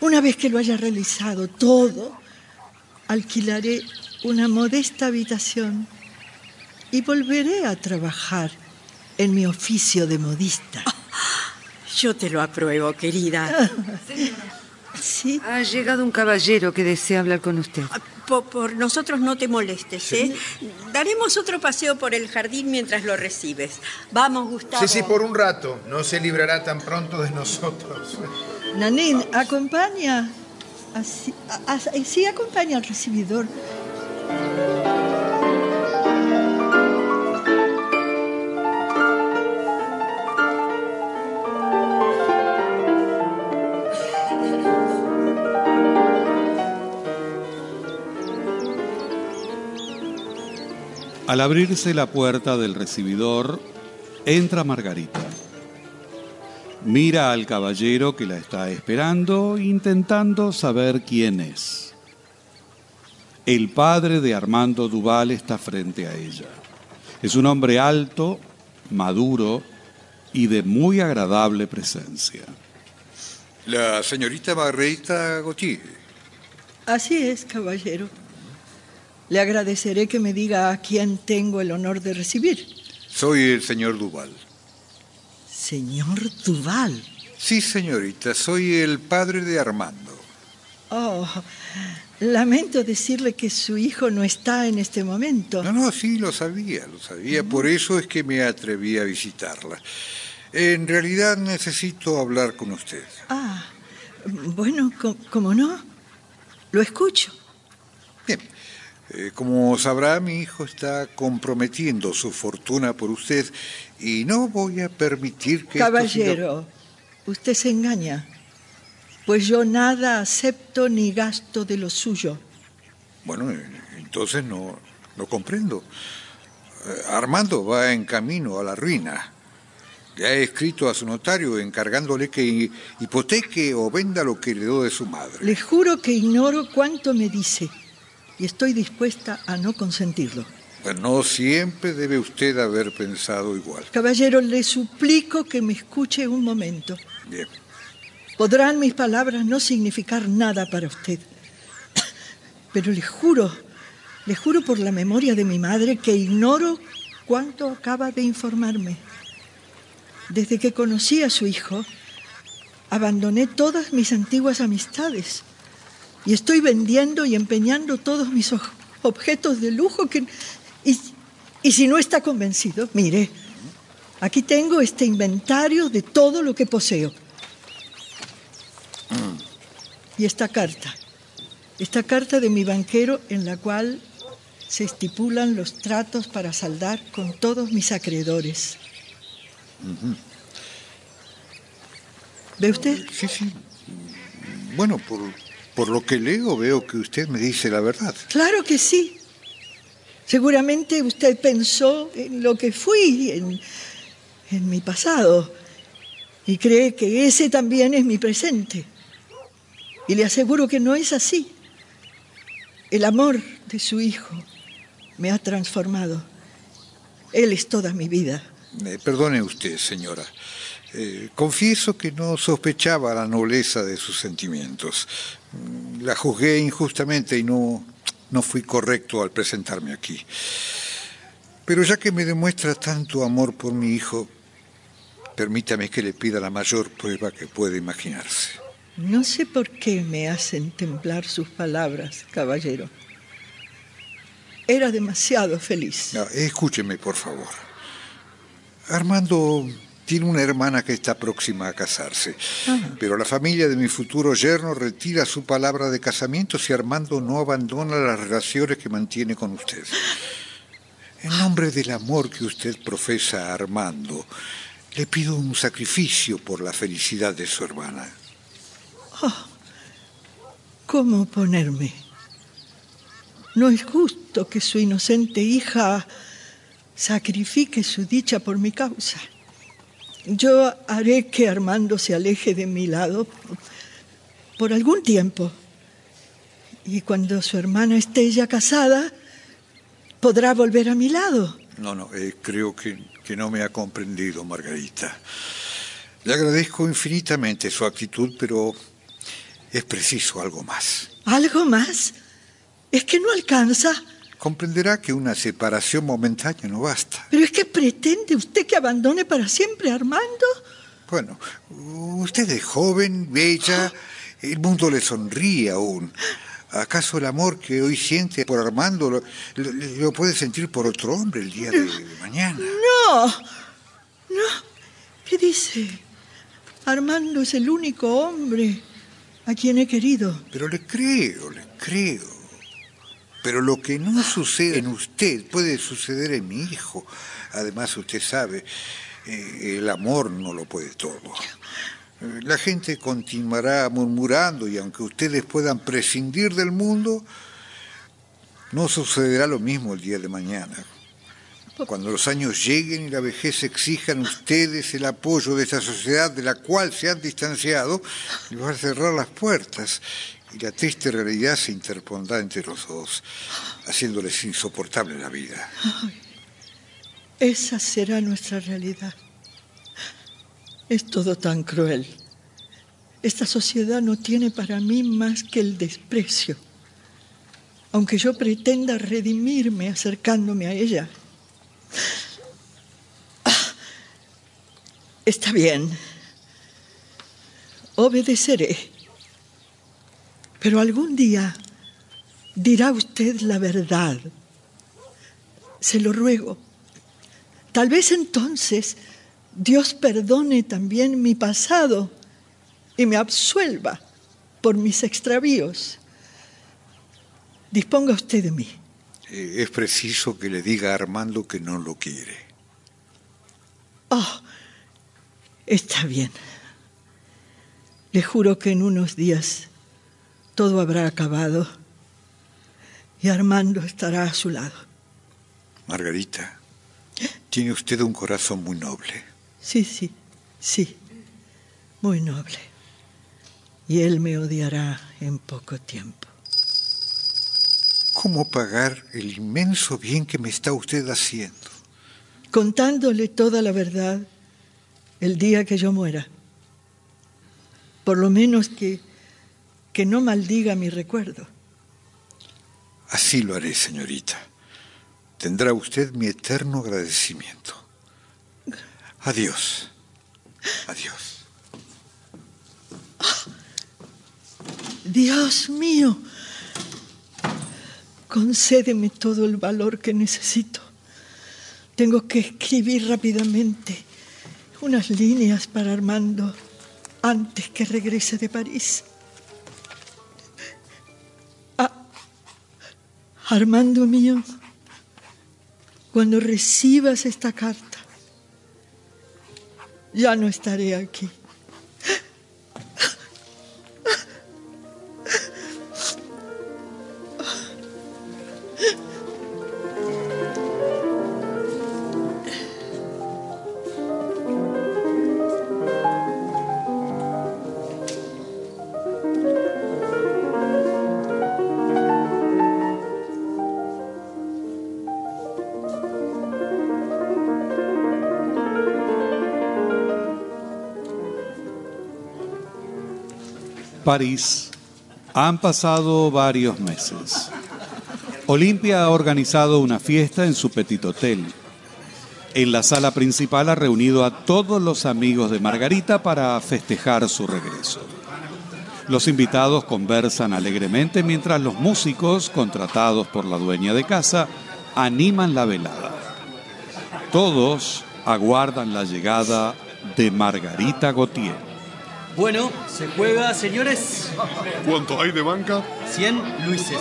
Una vez que lo haya realizado todo, alquilaré una modesta habitación y volveré a trabajar en mi oficio de modista. Yo te lo apruebo, querida. Sí. Ha llegado un caballero que desea hablar con usted. Por, por nosotros no te molestes, ¿eh? Daremos otro paseo por el jardín mientras lo recibes. Vamos, Gustavo. Sí, sí, por un rato. No se librará tan pronto de nosotros. Nanín, acompaña. Así, a- a- sí, acompaña al recibidor. Al abrirse la puerta del recibidor, entra Margarita. Mira al caballero que la está esperando, intentando saber quién es. El padre de Armando Duval está frente a ella. Es un hombre alto, maduro y de muy agradable presencia. La señorita Margarita Gautier. Así es, caballero. Le agradeceré que me diga a quién tengo el honor de recibir. Soy el señor Duval. Señor Duval. Sí, señorita, soy el padre de Armando. Oh, lamento decirle que su hijo no está en este momento. No, no, sí, lo sabía, lo sabía. Por eso es que me atreví a visitarla. En realidad necesito hablar con usted. Ah, bueno, co- como no, lo escucho. Eh, como sabrá, mi hijo está comprometiendo su fortuna por usted y no voy a permitir que... siga- Caballero, usted se engaña, pues yo nada acepto ni gasto de lo suyo. Bueno, eh, entonces no, no comprendo. Eh, Armando va en camino a la ruina. Le ha escrito a su notario encargándole que hi- hipoteque o venda lo que heredó de su madre. Le juro que ignoro cuánto me dice y estoy dispuesta a no consentirlo. No siempre debe usted haber pensado igual. Caballero, le suplico que me escuche un momento. Bien. Podrán mis palabras no significar nada para usted, pero le juro, le juro por la memoria de mi madre que ignoro cuánto acaba de informarme. Desde que conocí a su hijo, abandoné todas mis antiguas amistades y estoy vendiendo y empeñando todos mis objetos de lujo que... Y, y si no está convencido, mire, aquí tengo este inventario de todo lo que poseo. Y esta carta, esta carta de mi banquero en la cual se estipulan los tratos para saldar con todos mis acreedores. ¿Ve usted? Sí, sí. Bueno, por, por lo que leo veo que usted me dice la verdad. Claro que sí. Seguramente usted pensó en lo que fui, en, en mi pasado, y cree que ese también es mi presente. Y le aseguro que no es así. El amor de su hijo me ha transformado. Él es toda mi vida. Eh, perdone usted, señora. Eh, confieso que no sospechaba la nobleza de sus sentimientos. Mm, La juzgué injustamente y no, no fui correcto al presentarme aquí. Pero ya que me demuestra tanto amor por mi hijo, permítame que le pida la mayor prueba que puede imaginarse. No sé por qué me hacen temblar sus palabras, caballero. Era demasiado feliz. No, escúcheme, por favor. Armando tiene una hermana que está próxima a casarse, pero la familia de mi futuro yerno retira su palabra de casamiento si Armando no abandona las relaciones que mantiene con usted. En nombre del amor que usted profesa a Armando, le pido un sacrificio por la felicidad de su hermana. Oh, ¿Cómo oponerme? No es justo que su inocente hija sacrifique su dicha por mi causa. Yo haré que Armando se aleje de mi lado por algún tiempo. Y cuando su hermana esté ya casada, podrá volver a mi lado. No, no, eh, creo que, que no me ha comprendido, Margarita. Le agradezco infinitamente su actitud, pero es preciso algo más. ¿Algo más? Es que no alcanza. Comprenderá que una separación momentánea no basta. ¿Pero es que pretende usted que abandone para siempre a Armando? Bueno, usted es joven, bella El mundo le sonríe aún. ¿Acaso el amor que hoy siente por Armando lo, lo- lo puede sentir por otro hombre el día de mañana? No, no. ¿Qué dice? Armando es el único hombre a quien he querido. Pero le creo, le creo. Pero lo que no sucede en usted puede suceder en mi hijo. Además, usted sabe, eh, el amor no lo puede todo. Eh, La gente continuará murmurando y aunque ustedes puedan prescindir del mundo, no sucederá lo mismo el día de mañana. Cuando los años lleguen y la vejez exijan ustedes el apoyo de esta sociedad de la cual se han distanciado, les va a cerrar las puertas y la triste realidad se interpondrá entre los dos, haciéndoles insoportable la vida. Ay, esa será nuestra realidad. Es todo tan cruel. Esta sociedad no tiene para mí más que el desprecio. Aunque yo pretenda redimirme acercándome a ella. Ah, Está bien. Obedeceré. Pero algún día dirá usted la verdad. Se lo ruego. Tal vez entonces Dios perdone también mi pasado y me absuelva por mis extravíos. Disponga usted de mí. Eh, Es preciso que le diga a Armando que no lo quiere. Oh, está bien. Le juro que en unos días todo habrá acabado y Armando estará a su lado. Margarita, tiene usted un corazón muy noble. Sí, sí, sí, muy noble. Y él me odiará en poco tiempo. ¿Cómo pagar el inmenso bien que me está usted haciendo? Contándole toda la verdad el día que yo muera. Por lo menos que, que no maldiga mi recuerdo. Así lo haré, señorita. Tendrá usted mi eterno agradecimiento. Adiós. Adiós. Dios mío, concédeme todo el valor que necesito. Tengo que escribir rápidamente unas líneas para Armando antes que regrese de París. Armando mío, cuando recibas esta carta, ya no estaré aquí. París. Han pasado varios meses. Olimpia ha organizado una fiesta en su petit hotel. En la sala principal ha reunido a todos los amigos de Margarita para festejar su regreso. Los invitados conversan alegremente mientras los músicos, contratados por la dueña de casa, animan la velada. Todos aguardan la llegada de Margarita Gautier. Bueno, se juega, señores. ¿Cuánto hay de banca? 100 luises.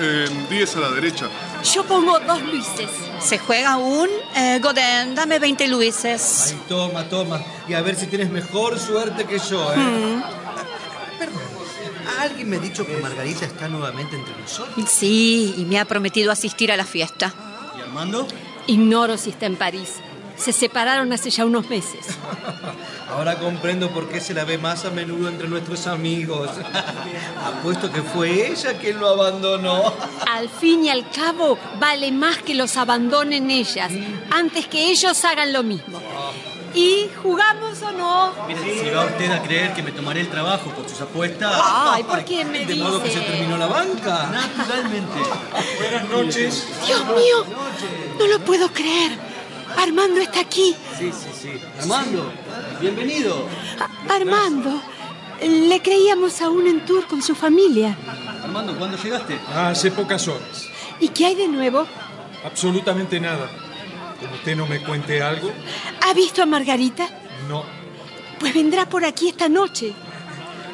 En 10 a la derecha. Yo pongo dos luises. Se juega un eh, Godin, dame 20 luises. Ay, toma, toma. Y a ver si tienes mejor suerte que yo, ¿eh? Mm. Perdón. ¿Alguien me ha dicho que Margarita está nuevamente entre nosotros? Sí, y me ha prometido asistir a la fiesta. ¿Y Armando? Ignoro si está en París. Se separaron hace ya unos meses. Ahora comprendo por qué se la ve más a menudo entre nuestros amigos. Apuesto que fue ella quien lo abandonó. Al fin y al cabo, vale más que los abandonen ellas antes que ellos hagan lo mismo. ¿Y jugamos o no? Mire, si va usted a creer que me tomaré el trabajo por sus apuestas. Ay, ¿por qué me De modo que se terminó la banca. Naturalmente. Buenas noches. Dios mío, no lo puedo creer. Armando está aquí. Sí, sí, sí. Armando, bienvenido. Armando, Le creíamos aún en tour con su familia. Armando, ¿cuándo llegaste? Hace pocas horas. ¿Y qué hay de nuevo? Absolutamente nada. Como usted no me cuente algo, ¿Ha visto a Margarita? no. Pues vendrá por aquí esta noche.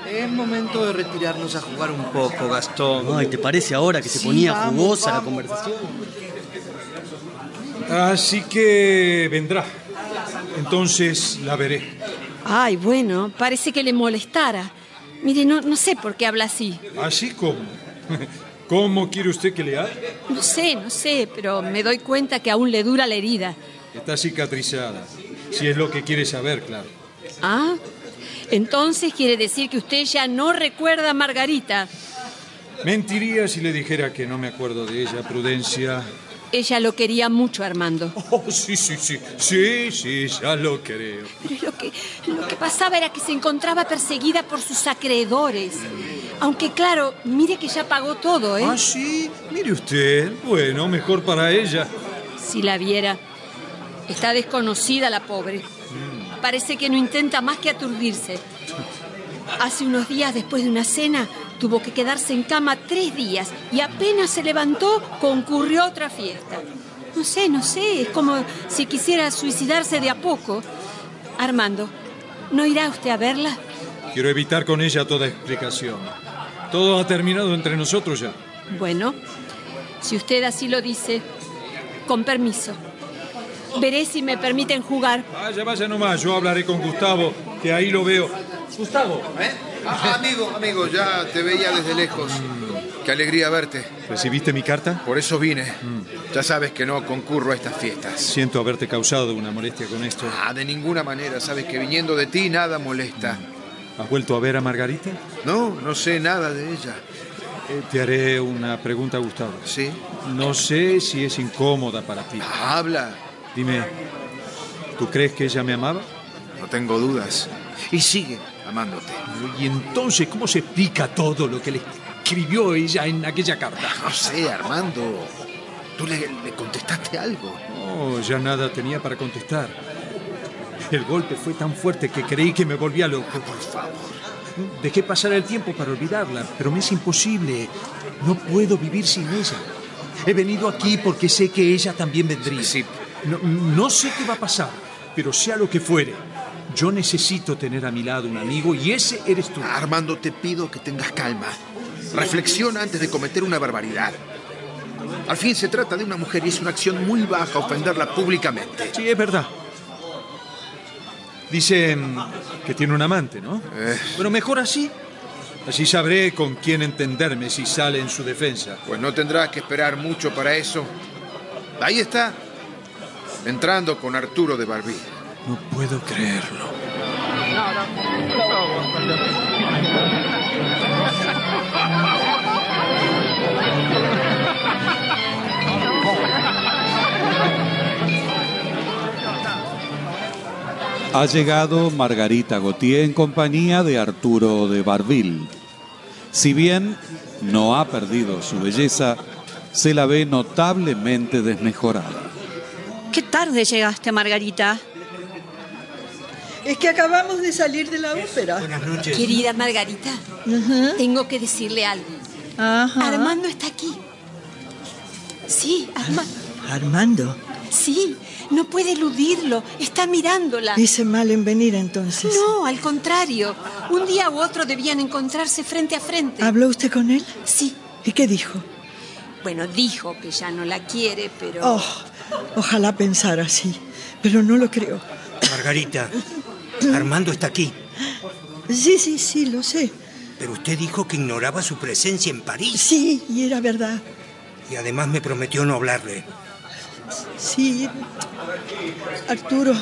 Es momento de retirarnos a jugar un poco, Gastón. Ay, ¿te parece ahora que se Sí, ponía vamos, jugosa la vamos. Así que vendrá. Entonces la veré. Ay, bueno, parece que le molestara. Mire, no, no sé por qué habla así. ¿Así como? ¿Cómo quiere usted que le haga? No sé, no sé, pero me doy cuenta que aún le dura la herida. Está cicatrizada. Si es lo que quiere saber, claro. Ah, entonces quiere decir que usted ya no recuerda a Margarita. Mentiría si le dijera que no me acuerdo de ella, Prudencia. Ella lo quería mucho, Armando. Oh, sí, sí, sí. Sí, sí, ya lo creo. Pero lo que, lo que pasaba era que se encontraba perseguida por sus acreedores. Aunque claro, mire que ya pagó todo, ¿eh? Ah, sí. Mire usted. Bueno, mejor para ella. Si la viera. Está desconocida la pobre. Parece que no intenta más que aturdirse. Hace unos días, después de una cena, tuvo que quedarse en cama tres días y apenas se levantó, concurrió a otra fiesta. No sé, no sé, es como si quisiera suicidarse de a poco. Armando, ¿no irá usted a verla? Quiero evitar con ella toda explicación. Todo ha terminado entre nosotros ya. Bueno, si usted así lo dice, con permiso. Veré si me permiten jugar. Vaya, vaya nomás. Yo hablaré con Gustavo, que ahí lo veo. Gustavo. Ah, amigo, amigo, ya te veía desde lejos. Qué alegría verte. ¿Recibiste mi carta? Por eso vine. Ya sabes que no concurro a estas fiestas. Siento haberte causado una molestia con esto. Ah, de ninguna manera. Sabes que viniendo de ti nada molesta. ¿Has vuelto a ver a Margarita? No, no sé nada de ella. Eh, te haré una pregunta, Gustavo. ¿Sí? No sé si es incómoda para ti. Habla. Dime, ¿tú crees que ella me amaba? No tengo dudas. Y sigue amándote. ¿Y entonces cómo se explica todo lo que le escribió ella en aquella carta? No sé, Armando. ¿Tú le, le contestaste algo? Oh, ya nada tenía para contestar. El golpe fue tan fuerte que creí que me volvía loco. Por favor. Dejé pasar el tiempo para olvidarla, pero me es imposible. No puedo vivir sin ella. He venido aquí porque sé que ella también vendría. Sí. No, no sé qué va a pasar, pero sea lo que fuere, yo necesito tener a mi lado un amigo y ese eres tú. Armando, te pido que tengas calma. Reflexiona antes de cometer una barbaridad. Al fin se trata de una mujer y es una acción muy baja ofenderla públicamente. Sí, es verdad. Dicen que tiene un amante, ¿no? Eh, Bueno, mejor así. Así sabré con quién entenderme si sale en su defensa. pues no tendrás que esperar mucho para eso. Ahí está, entrando con Arturo de Barbí. No puedo creerlo. Ha llegado Margarita Gautier en compañía de Arturo de Barville. Si bien no ha perdido su belleza, se la ve notablemente desmejorada. Qué tarde llegaste, Margarita. Es que acabamos de salir de la ópera. Querida Margarita, tengo que decirle algo. Ajá. Armando está aquí. Sí, Armando. Armando. Sí, no puede eludirlo. Está mirándola. Hice mal en venir entonces. No, al contrario. Un día u otro debían encontrarse frente a frente. ¿Habló usted con él? Sí. ¿Y qué dijo? Bueno, dijo que ya no la quiere, pero... Oh, ojalá pensara así, pero no lo creo. Margarita, Armando está aquí. Sí, sí, sí, lo sé. Pero usted dijo que ignoraba su presencia en París. Sí, y era verdad. Y además me prometió no hablarle. Sí, Arturo,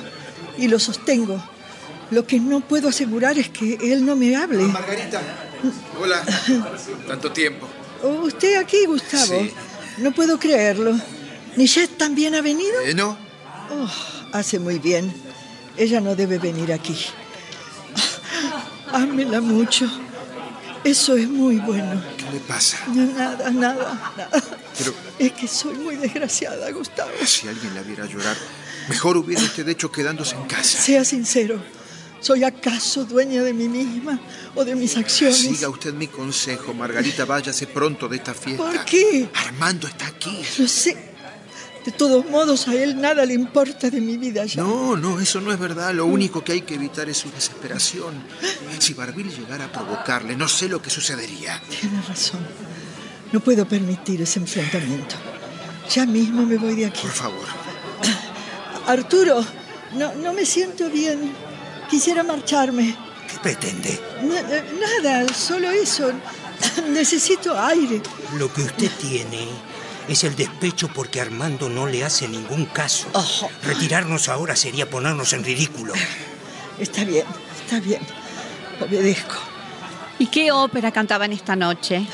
y lo sostengo. Lo que no puedo asegurar es que él no me hable. Margarita. Hola. Tanto tiempo. Oh, ¿Usted aquí, Gustavo? Sí. No puedo creerlo. ¿Nichet también ha venido? Eh, no. Oh, hace muy bien. Ella no debe venir aquí. Ámela mucho. Eso es muy bueno. ¿Qué le pasa? Nada, nada, nada. Pero Es que soy muy desgraciada, Gustavo. si alguien la viera llorar, mejor hubiera usted hecho quedándose en casa. Sea sincero. ¿Soy acaso dueña de mí misma o de mis acciones? Siga usted mi consejo, Margarita, váyase pronto de esta fiesta. ¿Por qué? Armando está aquí. Lo sé. De todos modos, a él nada le importa de mi vida ya. No, no, eso no es verdad. Lo único que hay que evitar es su desesperación. Si Barbil llegara a provocarle, no sé lo que sucedería. Tiene razón. No puedo permitir ese enfrentamiento. Ya mismo me voy de aquí. Por favor. Arturo, no, no me siento bien. Quisiera marcharme. ¿Qué pretende? N- nada, solo eso. Necesito aire. Lo que usted tiene es el despecho porque Armando no le hace ningún caso. Retirarnos ahora sería ponernos en ridículo. Está bien, está bien. Obedezco. ¿Y qué ópera cantaban esta noche?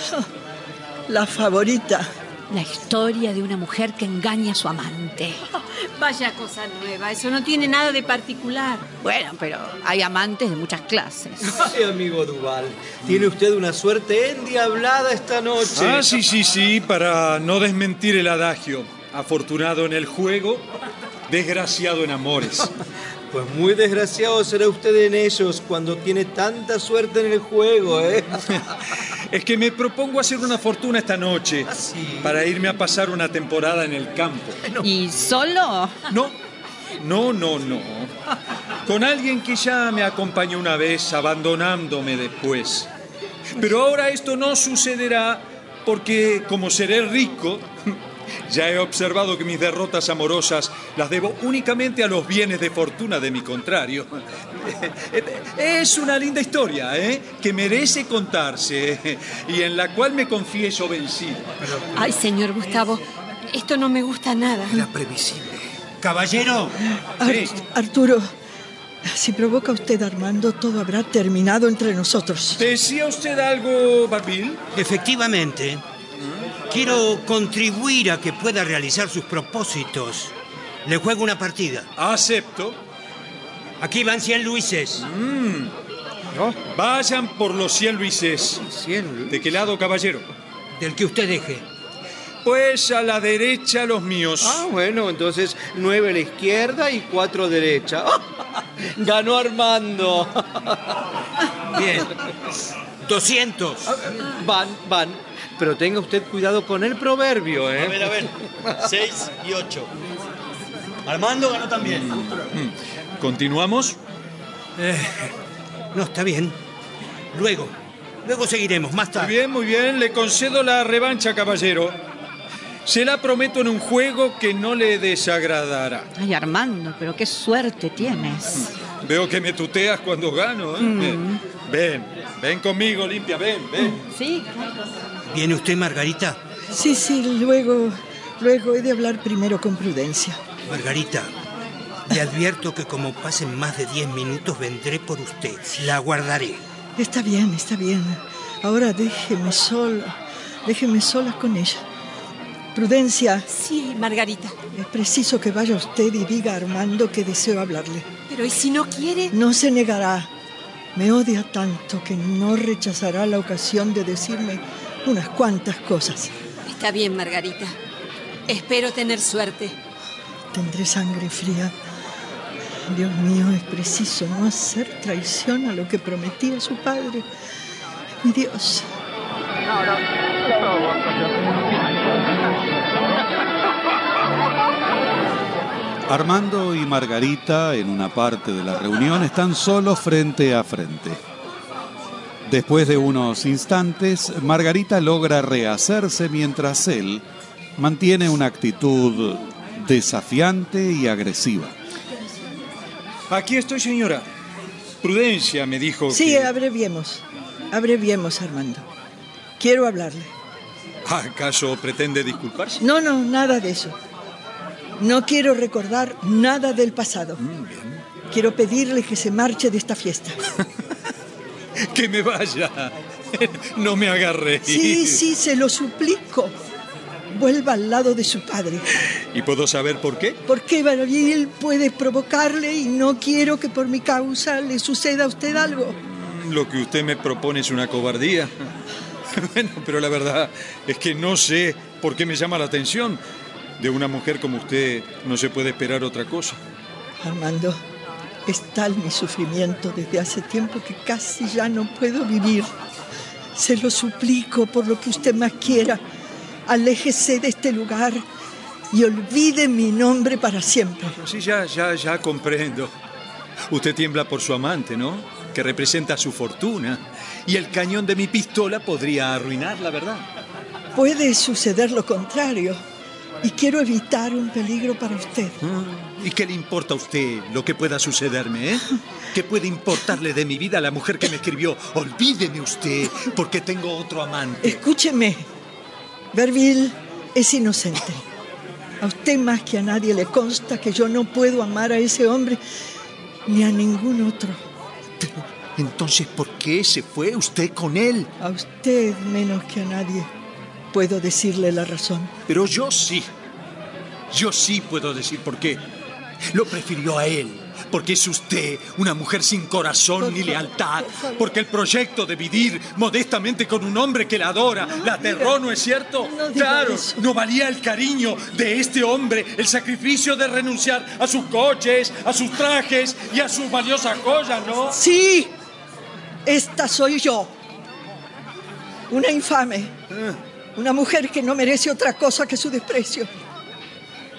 La favorita. La historia de una mujer que engaña a su amante. Vaya cosa nueva, eso no tiene nada de particular. Bueno, pero hay amantes de muchas clases. Ay, amigo Duval, tiene usted una suerte endiablada esta noche. Ah, sí, sí, sí, para no desmentir el adagio. Afortunado en el juego, desgraciado en amores. Pues muy desgraciado será usted en ellos cuando tiene tanta suerte en el juego, ¿eh? Es que me propongo hacer una fortuna esta noche para irme a pasar una temporada en el campo. ¿Y solo? No, no, no, no. Con alguien que ya me acompañó una vez, abandonándome después. Pero ahora esto no sucederá porque como seré rico, ya he observado que mis derrotas amorosas las debo únicamente a los bienes de fortuna de mi contrario. Es una linda historia, ¿eh? Que merece contarse y en la cual me confieso vencido. Ay, señor Gustavo, esto no me gusta nada. Era previsible. Caballero. Ar- Arturo, si provoca usted a Armando, todo habrá terminado entre nosotros. ¿Decía usted algo, Barbil? Efectivamente. Quiero contribuir a que pueda realizar sus propósitos. Le juego una partida. Acepto. Aquí van 100 luises. Vayan por los 100 luises. ¿De qué lado, caballero? Del que usted deje. Pues a la derecha los míos. Ah, bueno, entonces nueve a la izquierda y cuatro a derecha. Ganó Armando. Bien. 200. Van, van. Pero tenga usted cuidado con el proverbio, ¿eh? A ver, a ver. Seis y ocho. Armando ganó también. ¿Continuamos? Eh, no, está bien. Luego. Luego seguiremos, más Muy tarde. bien, muy bien. Le concedo la revancha, caballero. Se la prometo en un juego que no le desagradará. Ay, Armando, pero qué suerte tienes. Veo que me tuteas cuando gano. ¿eh? Ven, ven, ven conmigo, limpia, ven, ven. Sí, ¿Viene usted, Margarita? Sí, sí, luego, luego he de hablar primero con prudencia. Margarita, le advierto que como pasen más de 10 minutos vendré por usted. La guardaré. Está bien, está bien. Ahora déjeme sola, déjeme sola con ella. Prudencia, Sí, Margarita. es preciso que vaya usted y diga a Armando que deseo hablarle. Pero ¿y si no quiere? No se negará. Me odia tanto que no rechazará la ocasión de decirme unas cuantas cosas. Está bien, Margarita. Espero tener suerte. Tendré sangre fría. Dios mío, es preciso no hacer traición a lo que prometí a su padre. Mi Dios. Armando y Margarita, en una parte de la reunión, están solos frente a frente. Después de unos instantes, Margarita logra rehacerse mientras él mantiene una actitud desafiante y agresiva. Aquí estoy, señora. Prudencia me dijo Sí, que... abreviemos. Abreviemos, Armando. Quiero hablarle. ¿Acaso pretende disculparse? No, no, nada de eso. No quiero recordar nada del pasado. Quiero pedirle que se marche de esta fiesta. Que me vaya. No me agarré. Sí, sí, se lo suplico. Vuelva al lado de su padre. ¿Y puedo saber por qué? Porque Barbil puede provocarle y no quiero que por mi causa le suceda a usted algo. Lo que usted me propone es una cobardía. Bueno, pero la verdad es que no sé por qué me llama la atención. De una mujer como usted no se puede esperar otra cosa. Armando, Es tal mi sufrimiento desde hace tiempo que casi ya no puedo vivir. Se lo suplico por lo que usted más quiera. Aléjese de este lugar y olvide mi nombre para siempre. Sí, ya, ya, ya comprendo. Usted tiembla por su amante, ¿no? Que representa su fortuna. Y el cañón de mi pistola podría arruinarla, ¿verdad? Puede suceder lo contrario. Y quiero evitar un peligro para usted. ¿Y qué le importa a usted lo que pueda sucederme, eh? ¿Qué puede importarle de mi vida a la mujer que me escribió? Olvídeme usted, porque tengo otro amante. Escúcheme. Berville es inocente. A usted más que a nadie le consta que yo no puedo amar a ese hombre ni a ningún otro. Entonces, ¿por qué se fue usted con él? A usted menos que a nadie puedo decirle la razón. Pero yo sí. Yo sí puedo decir por qué. Lo prefirió a él. Porque es usted una mujer sin corazón ni lealtad. Porque el proyecto de vivir modestamente con un hombre que la adora la aterró, ¿no es cierto? claro, no valía el cariño de este hombre, el sacrificio de renunciar a sus coches, a sus trajes y a sus valiosas joyas, ¿no? Sí, esta soy yo. Una infame. Una mujer que no merece otra cosa que su desprecio.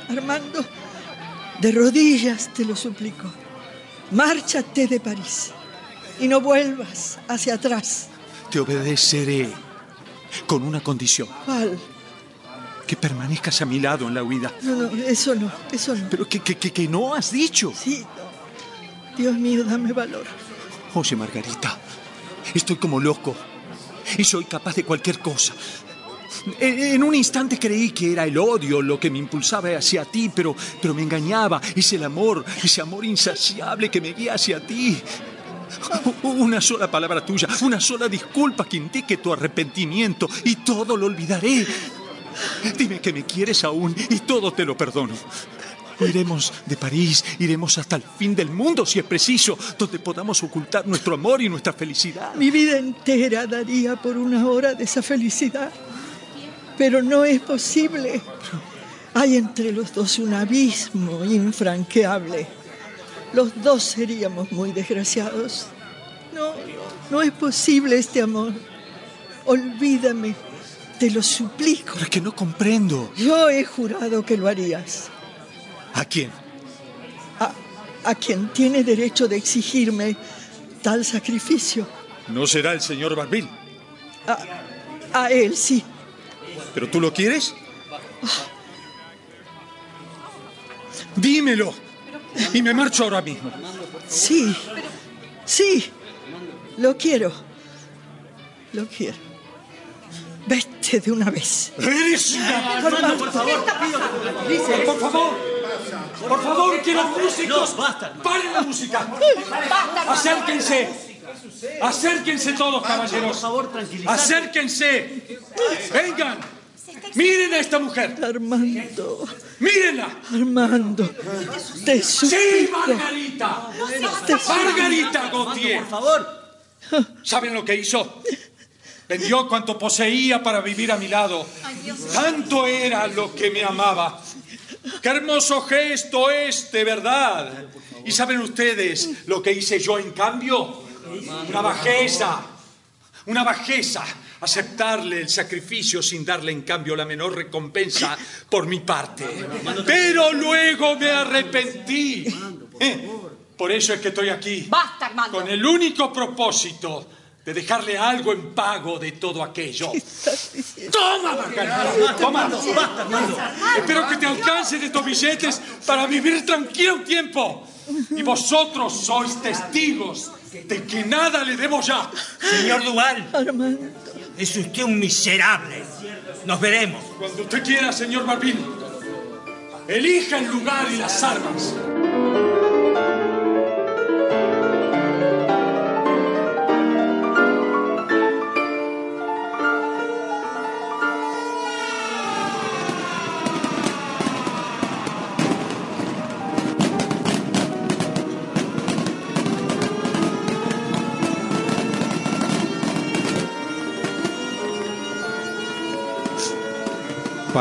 Armando, de rodillas te lo suplico. Márchate de París y no vuelvas hacia atrás. Te obedeceré con una condición. ¿Cuál? Que permanezcas a mi lado en la huida. No, no, eso no, eso no. Pero que, que, que, que no has dicho. Sí, no. Dios mío, dame valor. Oye, Margarita, estoy como loco y soy capaz de cualquier cosa. En, un instante creí que era el odio lo que me impulsaba hacia ti, pero, pero me engañaba. Es el amor, ese amor insaciable que me guía hacia ti. Una sola palabra tuya, una sola disculpa que indique tu arrepentimiento y todo lo olvidaré. Dime que me quieres aún y todo te lo perdono. Iremos de París, iremos hasta el fin del mundo si es preciso, donde podamos ocultar nuestro amor y nuestra felicidad. Mi vida entera daría por una hora de esa felicidad. Pero no es posible. Hay entre los dos un abismo infranqueable. Los dos seríamos muy desgraciados. No, no es posible este amor. Olvídame, te lo suplico. Pero es que no comprendo. Yo he jurado que lo harías. ¿A quién? A, a quien tiene derecho de exigirme tal sacrificio. ¿No será el señor Barbil? A, a él sí. ¿Pero tú lo quieres? Dímelo. Y me marcho ahora mismo. Sí, sí, lo quiero. Lo quiero. Vete de una vez. ¡Eres una... Armando, por favor! ¡Por favor! ¡Por favor, que los músicos... ¡Paren la música! ¡Acérquense! ¡Acérquense todos, caballeros! Por favor, ¡Acérquense! ¡Vengan! ¡Miren a esta mujer! Armando. ¡Mírenla! Armando, te suplico. ¡Sí, Margarita! Te ¡Margarita Gautier! por favor. ¿Saben lo que hizo? Vendió cuanto poseía para vivir a mi lado. Tanto era lo que me amaba. ¡Qué hermoso gesto este, verdad! ¿Y saben ustedes lo que hice yo en cambio? Una bajeza. Una bajeza. Aceptarle el sacrificio sin darle en cambio la menor recompensa por mi parte. Pero luego me arrepentí. Eh, Por eso es que estoy aquí. Basta, Armando. Con el único propósito de dejarle algo en pago de todo aquello. ¡Toma, Margarita! ¡Toma! ¡Basta, Armando! Espero que te alcancen estos billetes para vivir tranquilo un tiempo. Y vosotros sois testigos de que nada le debo ya. Señor Duval, Armando. Es usted un miserable. Nos veremos. Cuando usted quiera, señor Barbín. Elija el lugar y las armas.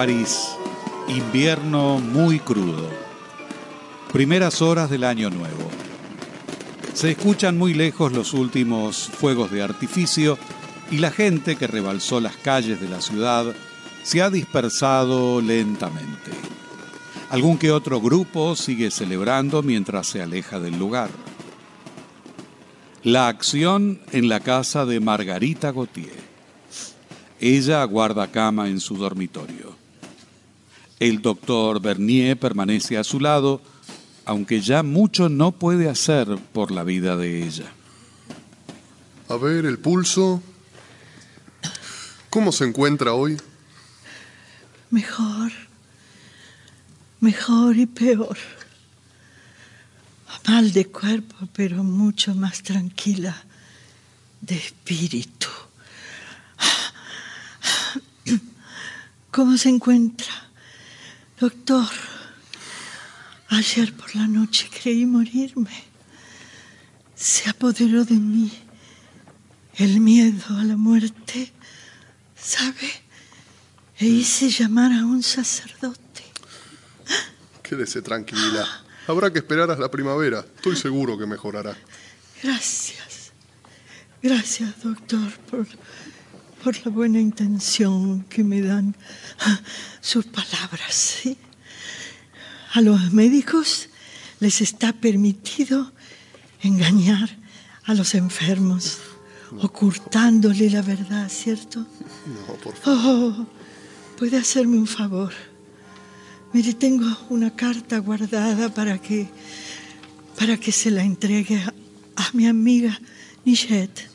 París, invierno muy crudo. Primeras horas del año nuevo. Se escuchan muy lejos los últimos fuegos de artificio y la gente que rebalsó las calles de la ciudad se ha dispersado lentamente. Algún que otro grupo sigue celebrando mientras se aleja del lugar. La acción en la casa de Margarita Gautier. Ella aguarda cama en su dormitorio. El doctor Bernier permanece a su lado, aunque ya mucho no puede hacer por la vida de ella. A ver, el pulso. ¿Cómo se encuentra hoy? Mejor, mejor y peor. Mal de cuerpo, pero mucho más tranquila de espíritu. ¿Cómo se encuentra, doctor? Ayer por la noche creí morirme. Se apoderó de mí el miedo a la muerte, ¿sabe? E hice llamar a un sacerdote. Quédese tranquila. Habrá que esperar hasta la primavera. Estoy seguro que mejorará. Gracias. Gracias, doctor, por, por la buena intención que me dan sus palabras. ¿sí? A los médicos les está permitido engañar a los enfermos, ocultándole la verdad, ¿cierto? No, por favor. Oh, puede hacerme un favor. Mire, tengo una carta guardada para que para que se la entregue a, a mi amiga Nichette.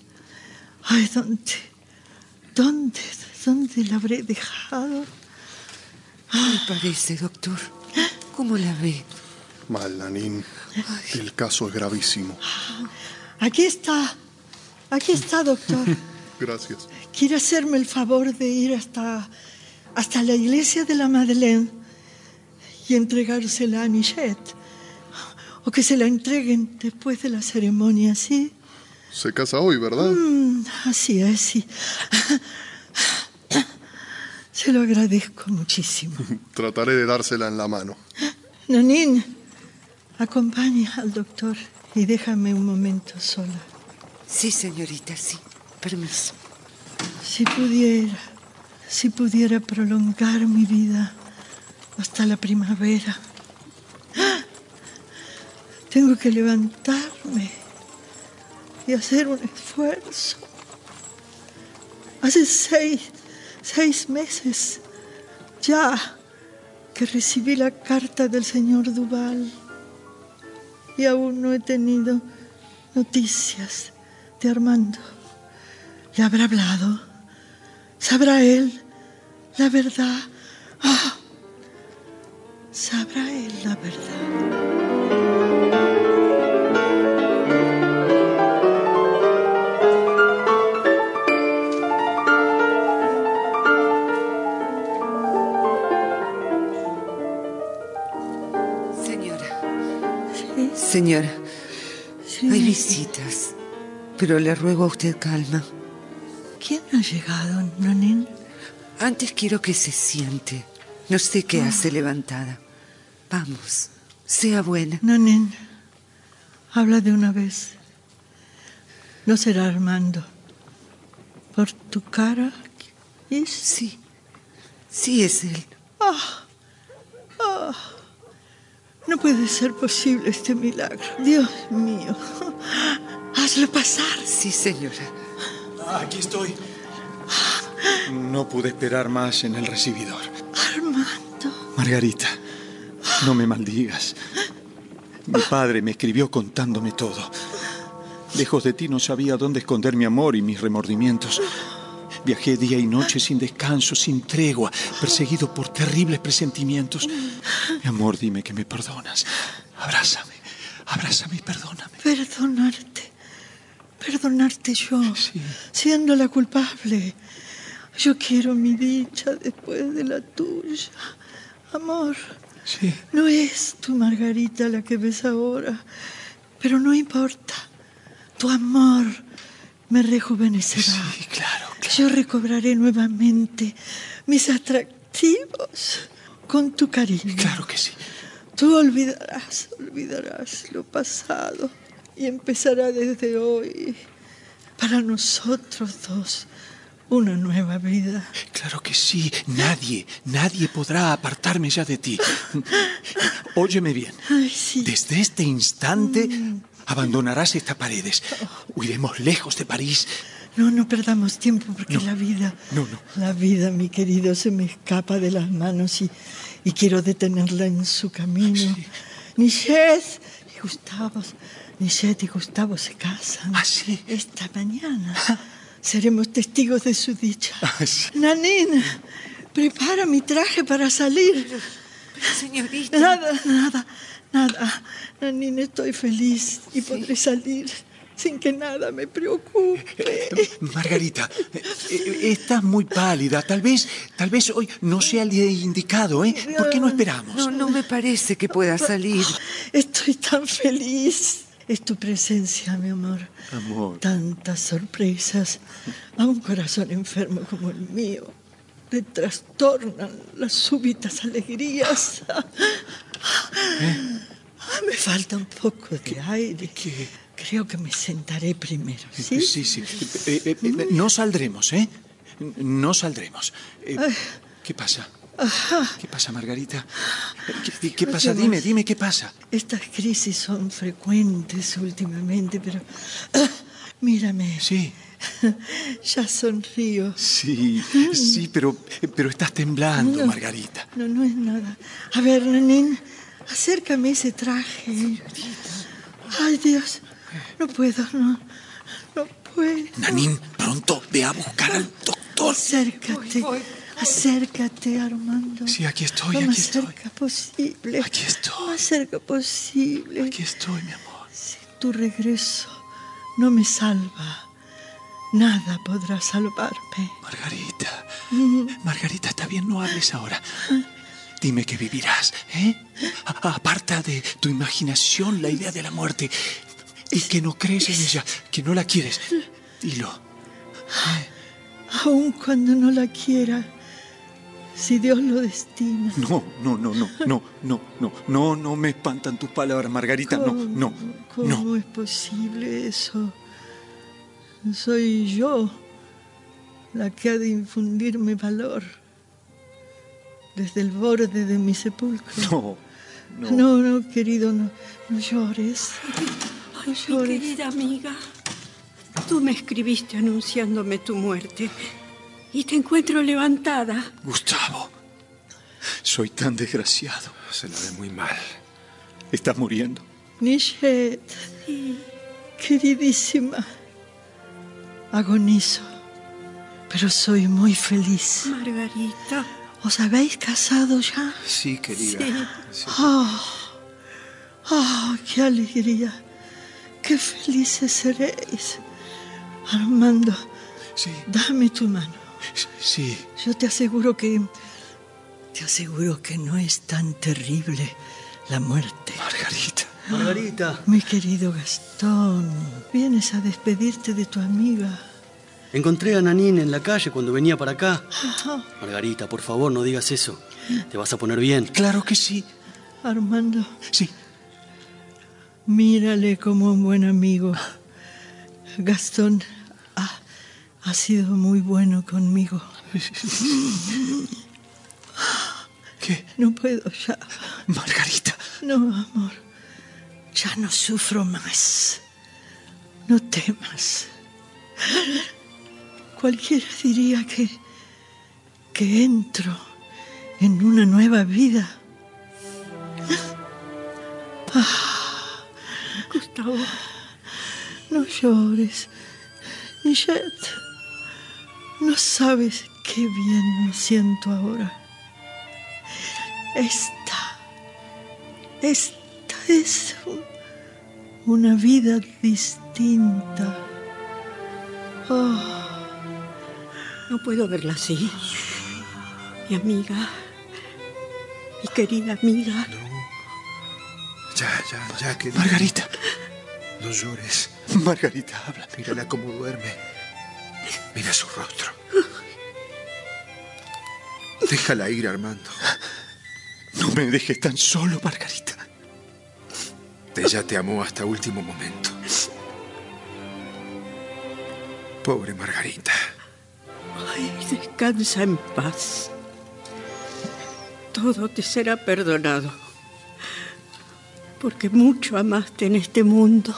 Ay, ¿dónde? ¿Dónde? ¿Dónde la habré dejado? Me parece, doctor. ¿Cómo la ve? Mal, Nanín. El caso es gravísimo. Aquí está. Aquí está, doctor. Gracias. ¿Quiere hacerme el favor de ir hasta, hasta la iglesia de la Madeleine y entregársela a Nichette? O que se la entreguen después de la ceremonia, ¿sí? Se casa hoy, ¿verdad? Mm, así es, sí. Se lo agradezco muchísimo. Trataré de dársela en la mano. Nanín, acompaña al doctor y déjame un momento sola. Sí, señorita, sí. Permiso. Si pudiera, si pudiera prolongar mi vida hasta la primavera. Tengo que levantarme y hacer un esfuerzo. Hace seis, seis meses ya que recibí la carta del señor Duval y aún no he tenido noticias de Armando. ¿Le habrá hablado? ¿Sabrá él la verdad? Ah, ¿Sabrá él la verdad? Señora. Hay visitas. Pero le ruego a usted calma. ¿Quién ha llegado, Nanín? Antes quiero que se siente. No sé qué hace levantada. Vamos, sea buena. Nanín, habla de una vez. No será Armando. ¿Por tu cara? ¿Es? Sí, sí es él. Ah, ah. No puede ser posible este milagro. Dios mío. Hazlo pasar. Sí, señora. Aquí estoy. No pude esperar más en el recibidor. Armando. Margarita, no me maldigas. Mi padre me escribió contándome todo. Lejos de ti no sabía dónde esconder mi amor y mis remordimientos. Viajé día y noche sin descanso, sin tregua, perseguido por terribles presentimientos. Mi amor, dime que me perdonas. Abrázame, abrázame y perdóname. Perdonarte. Perdonarte yo, siendo la culpable. Yo quiero mi dicha después de la tuya. Amor, Sí. no es tu Margarita la que ves ahora, pero no importa. Tu amor me rejuvenecerá. Sí, claro, Yo recobraré nuevamente mis atractivos con tu cariño. Claro que sí. Tú olvidarás, olvidarás lo pasado. y empezará desde hoy para nosotros dos una nueva vida. Claro que sí. Nadie, nadie podrá apartarme ya de ti. Óyeme bien. Ay, sí. Desde este instante abandonarás estas paredes. Huiremos lejos de París. No, no perdamos tiempo porque la vida, No, no. la vida, mi querido, se me escapa de las manos y, y quiero detenerla en su camino. Nichette y Gustavo, Nichette y Gustavo se casan. ¿Ah, sí? Esta mañana. Seremos testigos de su dicha. Nanine, prepara mi traje para salir. señorita. Nada, nada, nada. Nanine, estoy feliz y podré salir sin que nada me preocupe. Margarita, eh, eh, estás muy pálida. Tal vez, tal vez hoy no sea el día indicado, ¿eh? ¿Por qué no esperamos? No, no me parece que pueda salir. Estoy tan feliz. Es tu presencia, mi amor. Amor. Tantas sorpresas. A un corazón enfermo como el mío le trastornan las súbitas alegrías. Ah, Me falta un poco de aire. Creo que me sentaré primero, ¿sí? Sí, sí. Eh, eh, eh, no saldremos, ¿eh? No saldremos. Eh, ¿Qué pasa? ¿Qué pasa, Margarita? ¿Qué, qué pasa? Dime, dime, ¿qué pasa? Estas crisis son frecuentes últimamente, pero... ah, mírame. Sí. Ya sonrío. Sí, sí, pero, pero estás temblando, No. Margarita. No, no es nada. A ver, Nanín, acércame ese traje. Ay, Dios, no puedo, no, no puedo. Nanín, pronto ve a buscar al doctor. Acércate, acércate, Armando. Sí, aquí estoy, Lo aquí más estoy. cerca posible. Aquí estoy. Lo más cerca posible. Aquí estoy, mi amor. Si tu regreso no me salva, nada podrá salvarme. Margarita, Mm. Margarita, está bien, no hables ahora. Dime que vivirás, ¿eh? A- Aparta de tu imaginación la idea de la muerte y que no crees en ella, que no la quieres. Dilo. Aun cuando no la quiera, si Dios lo destina. No, no, no, no, no, no, no, no, no me espantan tus palabras, Margarita, no, no, ¿Cómo no. es posible eso? Soy yo la que ha de infundirme valor desde el borde de mi sepulcro. No, no, no, querido, no, no llores. Mi querida amiga, tú me escribiste anunciándome tu muerte y te encuentro levantada. Gustavo, soy tan desgraciado. Se la ve muy mal. Estás muriendo. Nishet, queridísima, agonizo, pero soy muy feliz. Margarita. ¿Os habéis casado ya? Sí, querida. ¡Oh! ¡Oh, qué alegría! ¡Qué felices seréis! Armando, dame tu mano. Sí. Yo te aseguro que... Te aseguro que no es tan terrible la muerte. Margarita. Margarita. Mi querido Gastón, vienes a despedirte de tu amiga. Encontré a Nanín en la calle cuando venía para acá. Ah, Margarita, por favor, no digas eso. Te vas a poner bien. Claro que sí. Armando. Sí. Mírale como un buen amigo. Gastón ha, ha sido muy bueno conmigo. ¿Qué? No puedo ya. Margarita. No, amor. Ya no sufro más. No temas. Cualquiera diría que. que entro en una nueva vida. Ah, Gustavo. no llores. Nichette, no sabes qué bien me siento ahora. Esta, esta es un- una vida distinta. Oh, No puedo verla así. Mi amiga, mi querida amiga. Ya, ya, ya, que... Margarita. No llores. Margarita, habla. Mírala cómo duerme. Mira su rostro. Déjala ir, Armando. No me dejes tan solo, Margarita. Ella te amó hasta último momento. Pobre Margarita. Ay, descansa en paz. Todo te será perdonado. Porque mucho amaste en este mundo.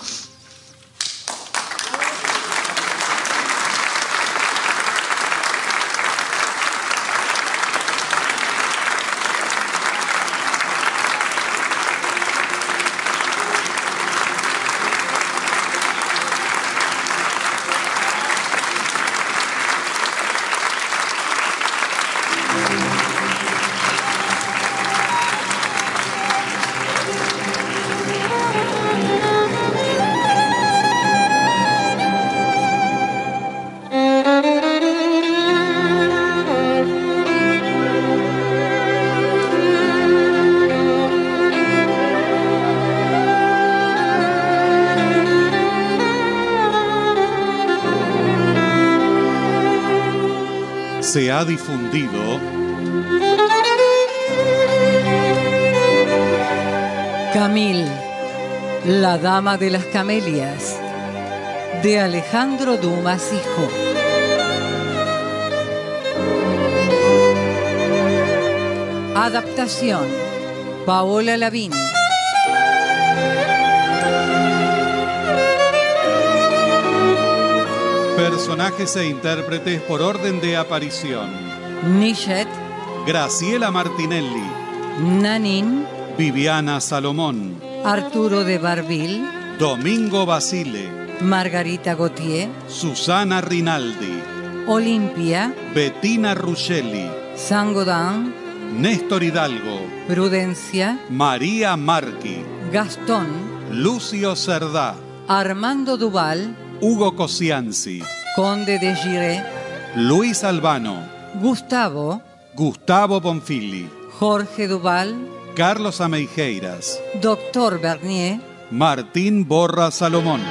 Ha difundido Camil, la dama de las camelias, de Alejandro Dumas Hijo. Adaptación, Paola Lavín. Personajes e intérpretes por orden de aparición. Nishet, Graciela Martinelli, Nanin, Viviana Salomón, Arturo de Barbil, Domingo Basile, Margarita Gautier, Susana Rinaldi, Olimpia, Bettina Ruscelli, Sangodán, Néstor Hidalgo, Prudencia, María Marqui, Gastón, Lucio Cerdá, Armando Duval, Hugo Cosianzi, Conde de Giré, Luis Albano, Gustavo, Gustavo Bonfili, Jorge Duval, Carlos Ameijeiras, Doctor Bernier, Martín Borra Salomón.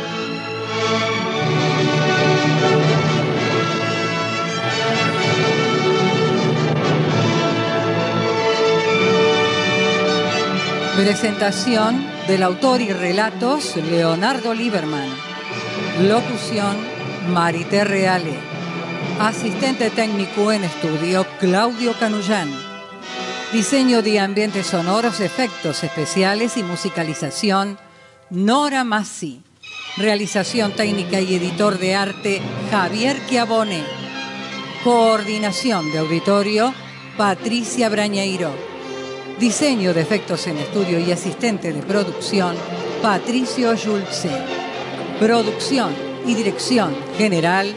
Presentación del autor y relatos Leonardo Lieberman. Locución Marité Reale. Asistente técnico en estudio Claudio Canullán. Diseño de ambientes sonoros, efectos especiales y musicalización Nora Massi. Realización técnica y editor de arte Javier Chiavone. Coordinación de auditorio Patricia Brañeiro. Diseño de efectos en estudio y asistente de producción Patricio Julce. Producción y dirección general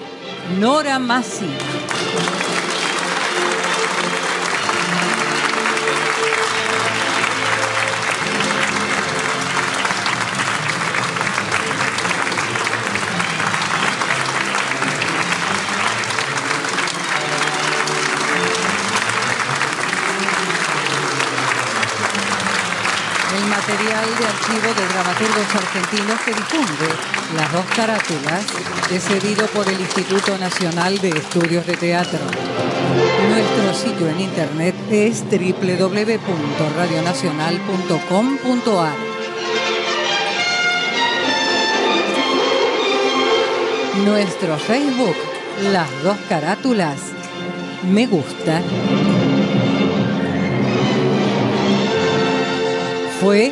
Nora Massi. Dramaturgos argentinos que difunde las dos carátulas es cedido por el Instituto Nacional de Estudios de Teatro. Nuestro sitio en internet es www.radionacional.com.ar. Nuestro Facebook, las dos carátulas, me gusta. Fue